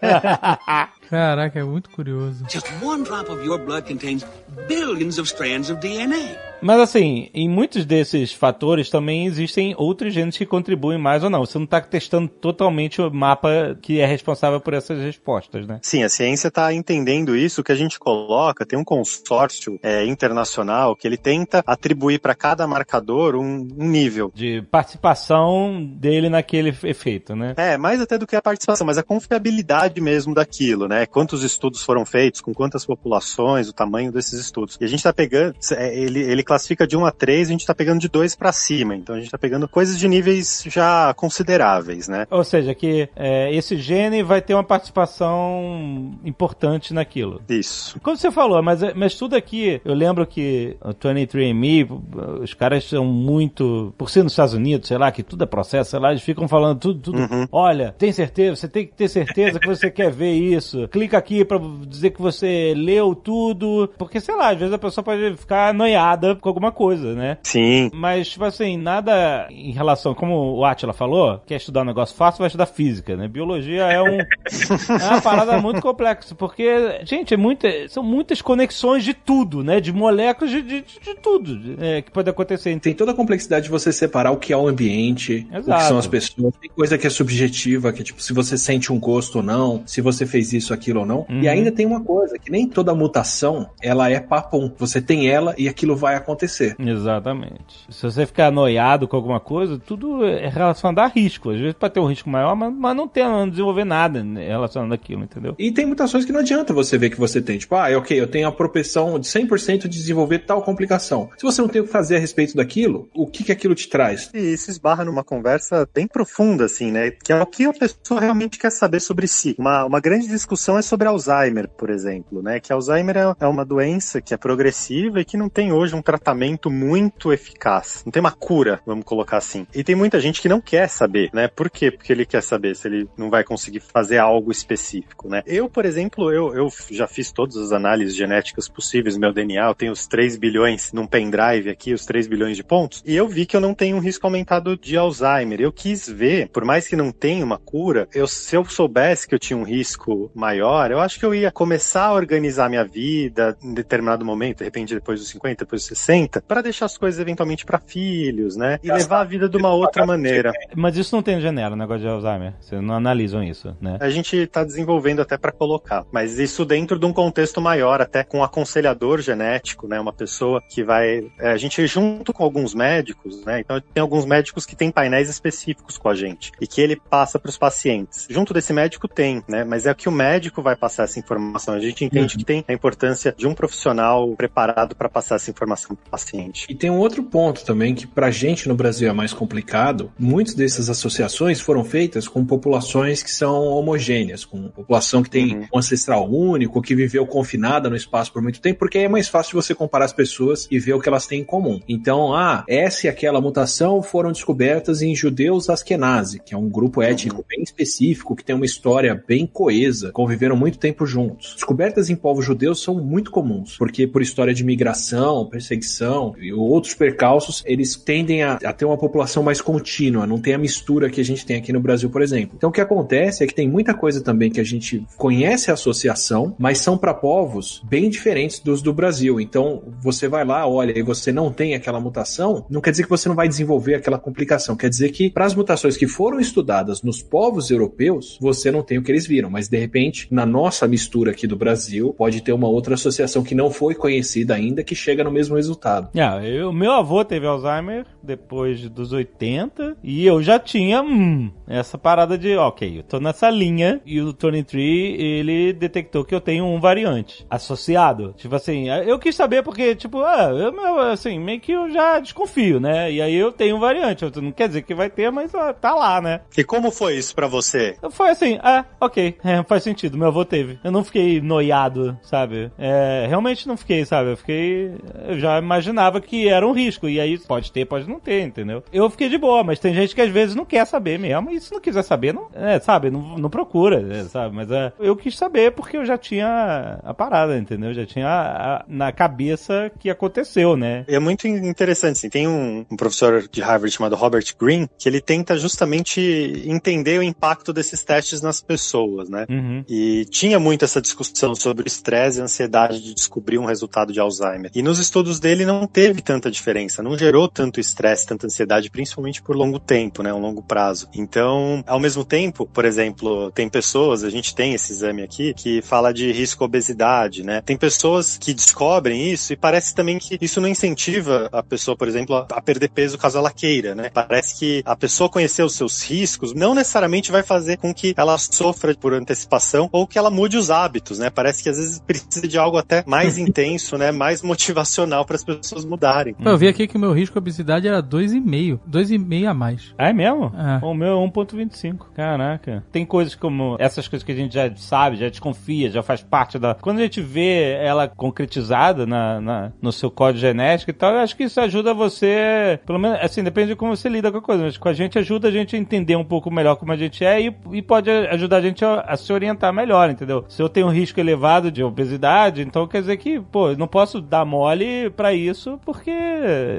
Caraca, é muito curioso. Just one drop of your blood contains billions of strands of DNA. Mas assim, em muitos desses fatores também existem outros genes que contribuem mais ou não. Você não está testando totalmente o mapa que é responsável por essas respostas, né? Sim, a ciência está entendendo isso. O que a gente coloca, tem um consórcio é, internacional que ele tenta atribuir para cada marcador um, um nível. De participação dele naquele efeito, né? É, mais até do que a participação, mas a confiabilidade mesmo daquilo, né? Quantos estudos foram feitos, com quantas populações, o tamanho desses estudos. E a gente está pegando, é, ele, ele classifica de 1 a 3, a gente está pegando de 2 para cima. Então a gente está pegando coisas de níveis já consideráveis, né? Ou seja, que é, esse gene vai ter uma participação importante naquilo. Isso. Como você falou, mas, mas tudo aqui, eu lembro que o 23andMe, os caras são muito, por ser nos Estados Unidos, sei lá, que tudo é processo, sei lá, eles ficam falando tudo, tudo. Uhum. Olha, tem certeza, você tem que ter certeza que você quer ver isso. Clica aqui para dizer que você leu tudo, porque sei lá, às vezes a pessoa pode ficar noiada com alguma coisa, né? Sim. Mas, tipo assim, nada em relação, como o Atila falou, quer estudar um negócio fácil, vai estudar física, né? Biologia é um. é uma parada muito complexa, porque, gente, é muita, são muitas conexões de tudo, né? De moléculas de, de, de tudo é, que pode acontecer. Tem toda a complexidade de você separar o que é o ambiente, Exato. o que são as pessoas. Tem coisa que é subjetiva, que é tipo, se você sente um gosto ou não, se você fez isso, aquilo ou não. Uhum. E ainda tem uma coisa, que nem toda mutação, ela é papum. Você tem ela e aquilo vai acontecer. Exatamente. Se você ficar noiado com alguma coisa, tudo é relacionado a risco. Às vezes pode ter um risco maior, mas, mas não tem, não desenvolver nada relacionado àquilo, entendeu? E tem mutações que não adianta você ver que você tem. Tipo, ah, ok, eu tenho a propensão de 100% de desenvolver tal complicação. Se você não tem o que fazer a respeito daquilo, o que que aquilo te traz? E isso esbarra numa conversa bem profunda, assim, né? Que é o que a pessoa realmente quer saber sobre si. Uma, uma grande discussão é sobre Alzheimer, por exemplo, né? Que Alzheimer é, é uma doença que é progressiva e que não tem hoje um tratamento muito eficaz. Não tem uma cura, vamos colocar assim. E tem muita gente que não quer saber, né? Por quê? Porque ele quer saber se ele não vai conseguir fazer algo específico, né? Eu, por exemplo, eu, eu já fiz todas as análises genéticas possíveis meu DNA, eu tenho os 3 bilhões num pendrive aqui, os 3 bilhões de pontos, e eu vi que eu não tenho um risco aumentado de Alzheimer. Eu quis ver, por mais que não tenha uma cura, eu, se eu soubesse que eu tinha um risco maior, eu acho que eu ia começar a organizar minha vida em determinado momento, de repente depois dos 50, depois dos 60, para deixar as coisas eventualmente para filhos, né? E levar a vida de uma outra maneira. Mas isso não tem genera, o negócio de Alzheimer. Vocês não analisam isso, né? A gente está desenvolvendo até para colocar, mas isso dentro de um contexto maior, até com um aconselhador genético, né? Uma pessoa que vai. É, a gente junto com alguns médicos, né? Então tem alguns médicos que têm painéis específicos com a gente e que ele passa para os pacientes. Junto desse médico tem, né? Mas é que o médico vai passar essa informação. A gente entende uhum. que tem a importância de um profissional preparado para passar essa informação para o paciente. E tem um outro ponto também que para a gente no Brasil é mais complicado. Muitas dessas associações foram feitas com populações que são homogêneas, com população que tem uhum. um ancestral único, que viveu confinada no espaço por muito tempo, porque é mais fácil você comparar as pessoas e ver o que elas têm em comum. Então, ah, essa e aquela mutação foram descobertas em judeus askenazi, que é um grupo étnico uhum. bem específico, que tem uma história bem coesa, conviveram muito tempo juntos. Descobertas em povos judeus são muito comuns, porque por história de migração, perseguição e outros percalços, eles tendem a, a ter uma população mais contínua, não tem a mistura que a gente tem aqui no Brasil, por exemplo. Então, o que acontece é que tem muita coisa também que a gente conhece a associação, mas são para povos bem diferentes dos do Brasil. Então, você vai lá, olha, e você não tem aquela mutação, não quer dizer que você não vai desenvolver aquela complicação. Quer dizer que para as mutações que foram estudadas nos povos europeus, você não tem o que eles viram. Mas de repente, na nossa mistura aqui do Brasil, pode ter uma outra associação que não foi conhecida ainda que chega no mesmo resultado. Yeah, eu, meu avô teve Alzheimer depois dos 80 e eu já tinha hum, essa parada de, ok, eu tô nessa linha e o Tony Tree ele detectou que eu tenho um variante associado. Tipo assim, eu quis saber porque, tipo, ah, eu, assim, meio que eu já desconfio, né? E aí eu tenho um variante. Não quer dizer que vai ter, mas ó, tá lá, né? E como foi isso para você? Foi assim, ah, ok, é, faz sentido, meu avô teve. Eu não fiquei noiado, sabe? É, realmente não fiquei, sabe? Eu fiquei. Eu já imaginava que era um risco. E aí pode ter, pode não ter, entendeu? Eu fiquei de boa, mas tem gente que às vezes não quer saber mesmo. E se não quiser saber, não, é, sabe? Não, não procura, é, sabe? Mas é, eu quis saber porque eu já tinha a parada, entendeu? Eu já tinha a, a, na cabeça que aconteceu, né? É muito interessante, assim. Tem um, um professor de Harvard chamado Robert Green que ele tenta justamente entender o impacto desses testes nas pessoas, né? Uhum. E tinha muito essa discussão sobre estresse e ansiedade de descobrir um resultado de Alzheimer. E nos estudos dele não teve tanta diferença, não gerou tanto estresse, tanta ansiedade, principalmente por longo tempo, né, um longo prazo. Então, ao mesmo tempo, por exemplo, tem pessoas, a gente tem esse exame aqui, que fala de risco obesidade, né? Tem pessoas que descobrem isso e parece também que isso não incentiva a pessoa, por exemplo, a, a perder peso caso ela queira, né? Parece que a pessoa conhecer os seus riscos não necessariamente vai fazer com que ela sofra por antecipação ou que ela mude os hábitos, né? Parece que às vezes precisa de algo até mais intenso, né? Mais motivacional para as pessoas mudarem. Eu vi aqui que o meu risco de obesidade era 2,5. 2,5 a mais. Ah, é mesmo? É. O meu é 1.25. Caraca. Tem coisas como essas coisas que a gente já sabe, já desconfia, já faz parte da. Quando a gente vê ela concretizada na, na- no seu código genético e tal, eu acho que isso ajuda você. Pelo menos, assim, depende de como você lida com a coisa, mas com a gente ajuda a gente a entender um pouco melhor como a gente é e, e pode ajudar a gente a, a se orientar melhor, entendeu? Se eu tenho um risco elevado de obesidade, então quer dizer que, pô, eu não posso dar mole pra isso porque,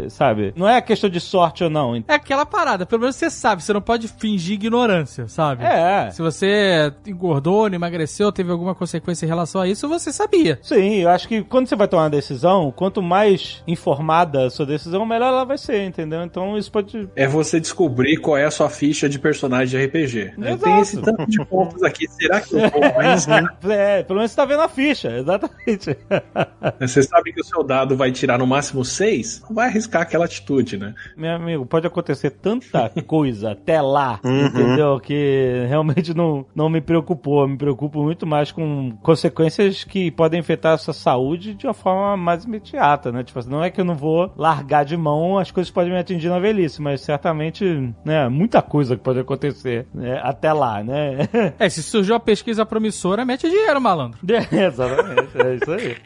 sabe? Não é questão de sorte ou não. É aquela parada, pelo menos você sabe, você não pode fingir ignorância, sabe? É. Se você engordou, não emagreceu, teve alguma consequência em relação a isso, você sabia. Sim, eu acho que quando você vai tomar uma decisão, quanto mais informada a sua decisão, melhor ela vai ser, entendeu? Então isso pode. É você descobrir qual é a sua ficha de personagem de RPG. né? Exato. Tem esse tanto de pontos aqui. Será que eu vou mais? É, pelo menos você tá vendo a ficha, exatamente. Você sabe que o seu dado vai tirar no máximo 6? Não vai arriscar aquela atitude, né? Meu amigo, pode acontecer tanta coisa até lá, Uhum. entendeu? Que realmente não, não me preocupou. Eu me preocupo muito mais com consequências que podem afetar a sua saúde de uma forma mais imediata, né? Tipo assim, não é que eu não vou largar de mão, as coisas podem me atingir na velhice, mas certamente, né, muita coisa que pode acontecer né, até lá, né? É, se surgiu uma pesquisa promissora, mete dinheiro, malandro. É, exatamente, é isso aí.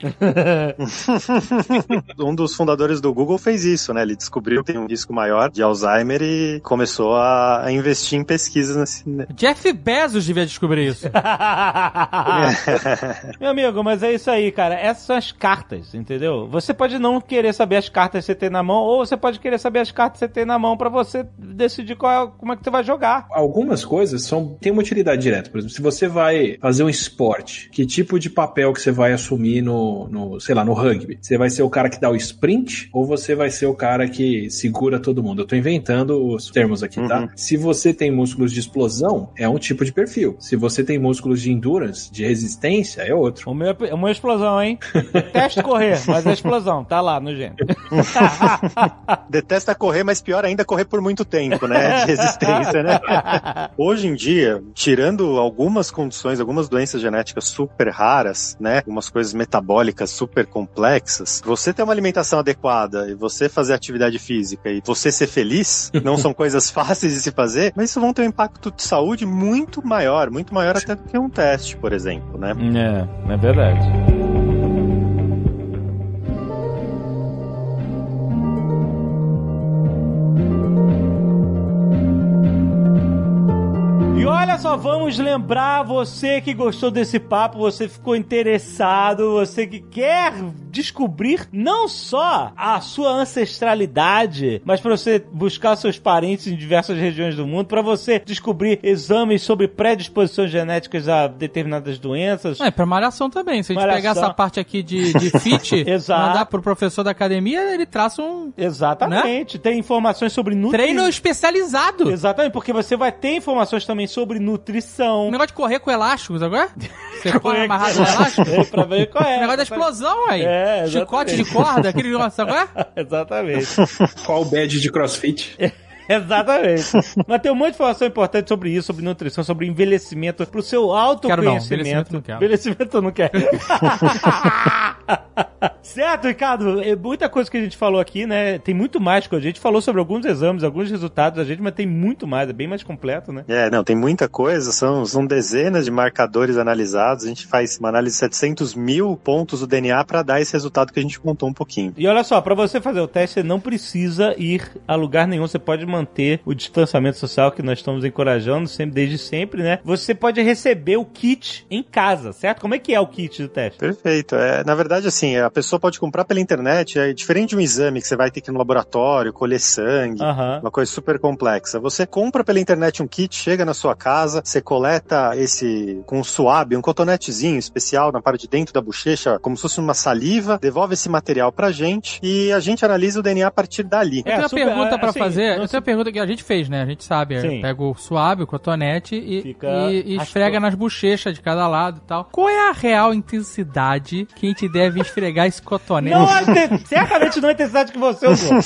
um dos fundadores do Google fez isso, né? Ele descobriu que tem um risco maior de Alzheimer e começou a, a investir em pesquisas nesse. Jeff Bezos devia descobrir isso. Meu amigo, mas é isso aí, cara. Essas são as cartas, entendeu? Você pode não querer saber as cartas que você tem na mão, ou você pode querer saber as cartas que você tem na mão pra você decidir qual é, como é que você vai jogar. Algumas coisas são têm uma utilidade direta. Por exemplo, se você vai fazer um esporte, que tipo de papel que você vai assumir no, no, sei lá, no rugby? Você vai ser o cara que dá o sprint ou você vai ser o cara que segura todo mundo? Eu tô inventando os termos aqui, tá? Se você tem músculos de explosão, é um tipo de perfil. Se você tem músculos de endurance, de resistência, é outro. O meu é uma explosão, hein? Teste correr, mas é explosão, tá lá no gênero. Detesta correr, mas pior ainda correr por muito tempo, né? De resistência, né? Hoje em dia, tirando algumas condições, algumas doenças genéticas super raras, né? Algumas coisas metabólicas super complexas, você ter uma alimentação adequada e você fazer atividade física e você ser feliz, não são coisas fáceis de se fazer, mas isso vão ter um impacto de saúde muito maior, muito maior até do que um teste, por exemplo, né? É, é verdade. Olha só, vamos lembrar você que gostou desse papo, você ficou interessado, você que quer descobrir não só a sua ancestralidade, mas para você buscar seus parentes em diversas regiões do mundo, para você descobrir exames sobre predisposições genéticas a determinadas doenças. É, pra malhação também. Se a gente Malhação. pegar essa parte aqui de, de fit, mandar pro professor da academia, ele traça um Exatamente. Tem informações sobre nutrição. treino especializado. Exatamente, porque você vai ter informações também sobre nutrição. O negócio de correr com elásticos agora? Você corre amarrado no elástico? É, pra ver qual é. O negócio da explosão, aí. É, Chicote de corda, aquele negócio agora? Exatamente. Qual o badge de crossfit? Exatamente. Mas tem um monte de informação importante sobre isso, sobre nutrição, sobre envelhecimento, pro seu autoconhecimento. Quero não, envelhecimento não quero. Envelhecimento eu não quero. certo, Ricardo? É muita coisa que a gente falou aqui, né? Tem muito mais que a gente falou sobre alguns exames, alguns resultados da gente, mas tem muito mais, é bem mais completo, né? É, não, tem muita coisa, são, são dezenas de marcadores analisados, a gente faz uma análise de 700 mil pontos do DNA para dar esse resultado que a gente contou um pouquinho. E olha só, pra você fazer o teste, você não precisa ir a lugar nenhum. Você pode manter o distanciamento social que nós estamos encorajando sempre, desde sempre, né? Você pode receber o kit em casa, certo? Como é que é o kit do teste? Perfeito. É, na verdade, assim, a pessoa pessoa pode comprar pela internet, é diferente de um exame que você vai ter que ir no laboratório, colher sangue, Aham. uma coisa super complexa. Você compra pela internet um kit, chega na sua casa, você coleta esse com um suave, um cotonetezinho especial na parte de dentro da bochecha, como se fosse uma saliva, devolve esse material pra gente e a gente analisa o DNA a partir dali. Eu tenho uma super- pergunta pra assim, fazer. não Eu tenho uma pergunta que a gente fez, né? A gente sabe. é, Sim. Pega o suave, o cotonete e, Fica e- e esfrega nas bochechas de cada lado e tal. Qual é a real intensidade que a gente deve esfregar esse cotonete? Não, certamente não é a intensidade que você usou.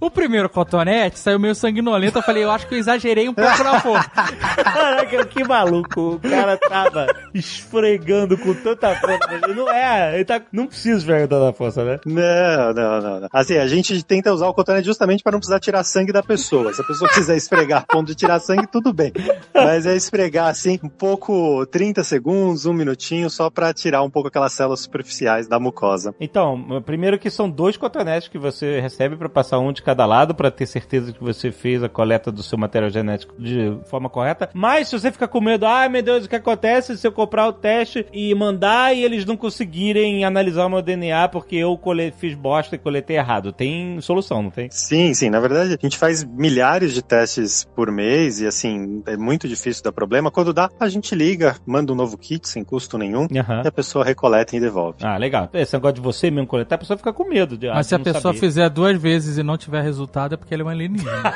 O primeiro cotonete saiu meio sanguinolento. Eu falei, eu acho que eu exagerei um pouco na força. Caraca, que maluco. O cara tava esfregando com tanta força. Não é, ele tá. Não precisa esfregar com tanta força, né? Não, não, não, não. Assim, a gente tenta usar o cotonete justamente para não precisar tirar sangue da pessoa. Se a pessoa quiser esfregar a ponto de tirar sangue, tudo bem. Mas é esfregar assim, um pouco, 30 segundos, um minutinho, só para tirar um pouco aquelas células superficiais da mucosa. Então, primeiro que são dois cotonetes que você recebe pra passar um de cada lado pra ter certeza que você fez a coleta do seu material genético de forma correta. Mas se você ficar com medo, ai meu Deus, o que acontece se eu comprar o teste e mandar e eles não conseguirem analisar o meu DNA porque eu cole- fiz bosta e coletei errado? Tem solução, não tem? Sim, sim. Na verdade, a gente faz milhares de testes por mês e, assim, é muito difícil dar problema. Quando dá, a gente liga, manda um novo kit sem custo nenhum Aham. e a pessoa recoleta e devolve. Ah, legal. Esse negócio de você mesmo coletar, a pessoa fica com medo. De, ah, Mas se a pessoa saber. fizer duas vezes e não tiver resultado, é porque ele é um alienígena.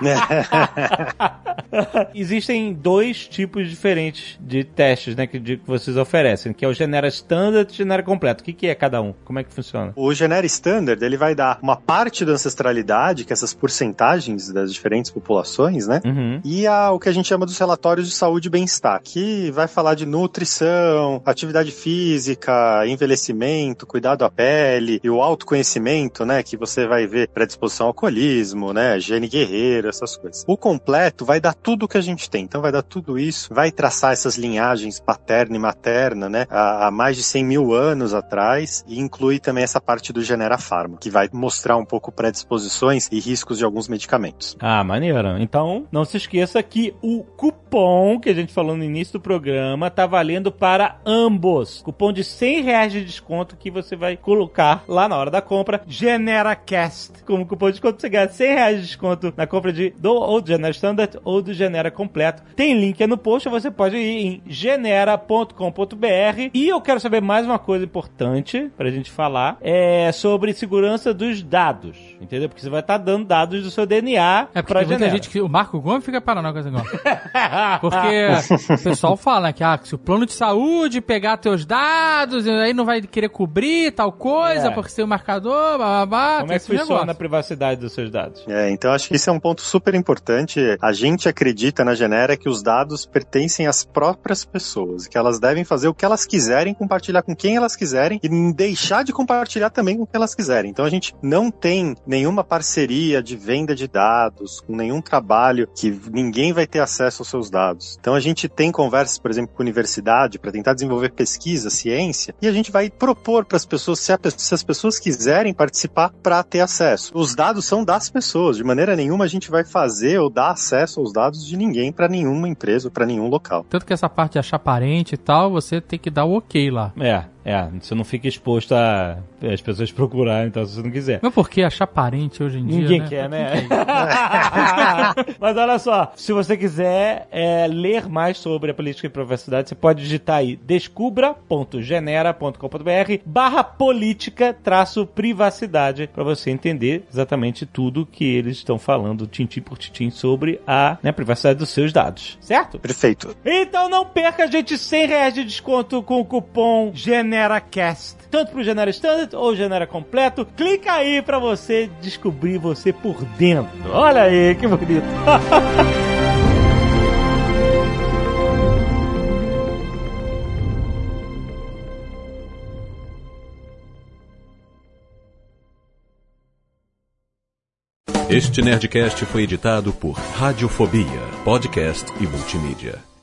Existem dois tipos diferentes de testes, né, que, de- que vocês oferecem, que é o Genera Standard e o Genera Completo. O que, que é cada um? Como é que funciona? O Genera Standard, ele vai dar uma parte da ancestralidade, que é essas porcentagens das diferentes populações, né? Uhum. E a, o que a gente chama dos relatórios de saúde e bem-estar, que vai falar de nutrição, atividade física, envelhecimento, cuidado à pele e o autoconhecimento, né? Que você vai ver predisposição ao alcoolismo, né? Gene guerreiro, essas coisas. O completo vai dar tudo o que a gente tem. Então vai dar tudo isso, vai traçar essas linhagens paterna e materna, né? Há, há mais de 100 mil anos atrás e inclui também essa parte do Genera Pharma, que vai mostrar um pouco predisposições e riscos de alguns medicamentos. Ah, maneiro. Então, não se esqueça que o cupom que a gente falou no início do programa tá valendo para ambos. Cupom de 100 reais de desconto que você vai colocar lá na hora da compra. GeneraCast. Como cupom de desconto, você ganha 100 reais de desconto na compra de, do ou do Genera Standard ou do Genera Completo. Tem link aí no post, você pode ir em genera.com.br. E eu quero saber mais uma coisa importante pra gente falar, é sobre segurança dos dados, entendeu? Porque você vai estar dando dados do seu DNA É pra porque muita gente que. O Marco Gomes fica paranoico com esse negócio. Porque o pessoal fala que ah, se o plano de saúde pegar teus dados, aí não vai querer cobrir tal coisa, É. porque tem o marcador, bababá. Como é que funciona a privacidade dos seus dados? É, então acho que isso é um ponto super importante. A gente acredita na Genera que os dados pertencem às próprias pessoas, que elas devem fazer o que elas quiserem, compartilhar com quem elas quiserem e deixar de compartilhar também com quem elas quiserem. Então a gente não tem nenhuma parceria de venda de dados, com nenhum trabalho que ninguém vai ter acesso aos seus dados. Então a gente tem conversas, por exemplo, com a universidade para tentar desenvolver pesquisa, ciência, e a gente vai propor para as pessoas, se, a se as pessoas quiserem participar, para ter acesso. Os dados são das pessoas, de maneira nenhuma a gente vai fazer ou dar acesso aos dados de ninguém para nenhuma empresa ou para nenhum local. Tanto que essa parte de achar parente e tal, você tem que dar o ok lá. É, é, você não fica exposto a as pessoas procurarem, então, se você não quiser. Mas por que achar parente hoje em dia? Ninguém né? quer, né? Mas olha só, se você quiser é, ler mais sobre a política de privacidade, você pode digitar aí descubra.genera.com.br barra política traço privacidade para você entender exatamente tudo que eles estão falando, tintim por tintim, sobre a né, privacidade dos seus dados, certo? Perfeito. Então não perca, gente, 100 reais de desconto com o cupom GeneraCast. Tanto pro Genera Standard ou Genera Completo. Clica aí pra você descobrir você por dentro. Olha aí, que bonito. Este Nerdcast foi editado por Radiofobia, podcast e multimídia.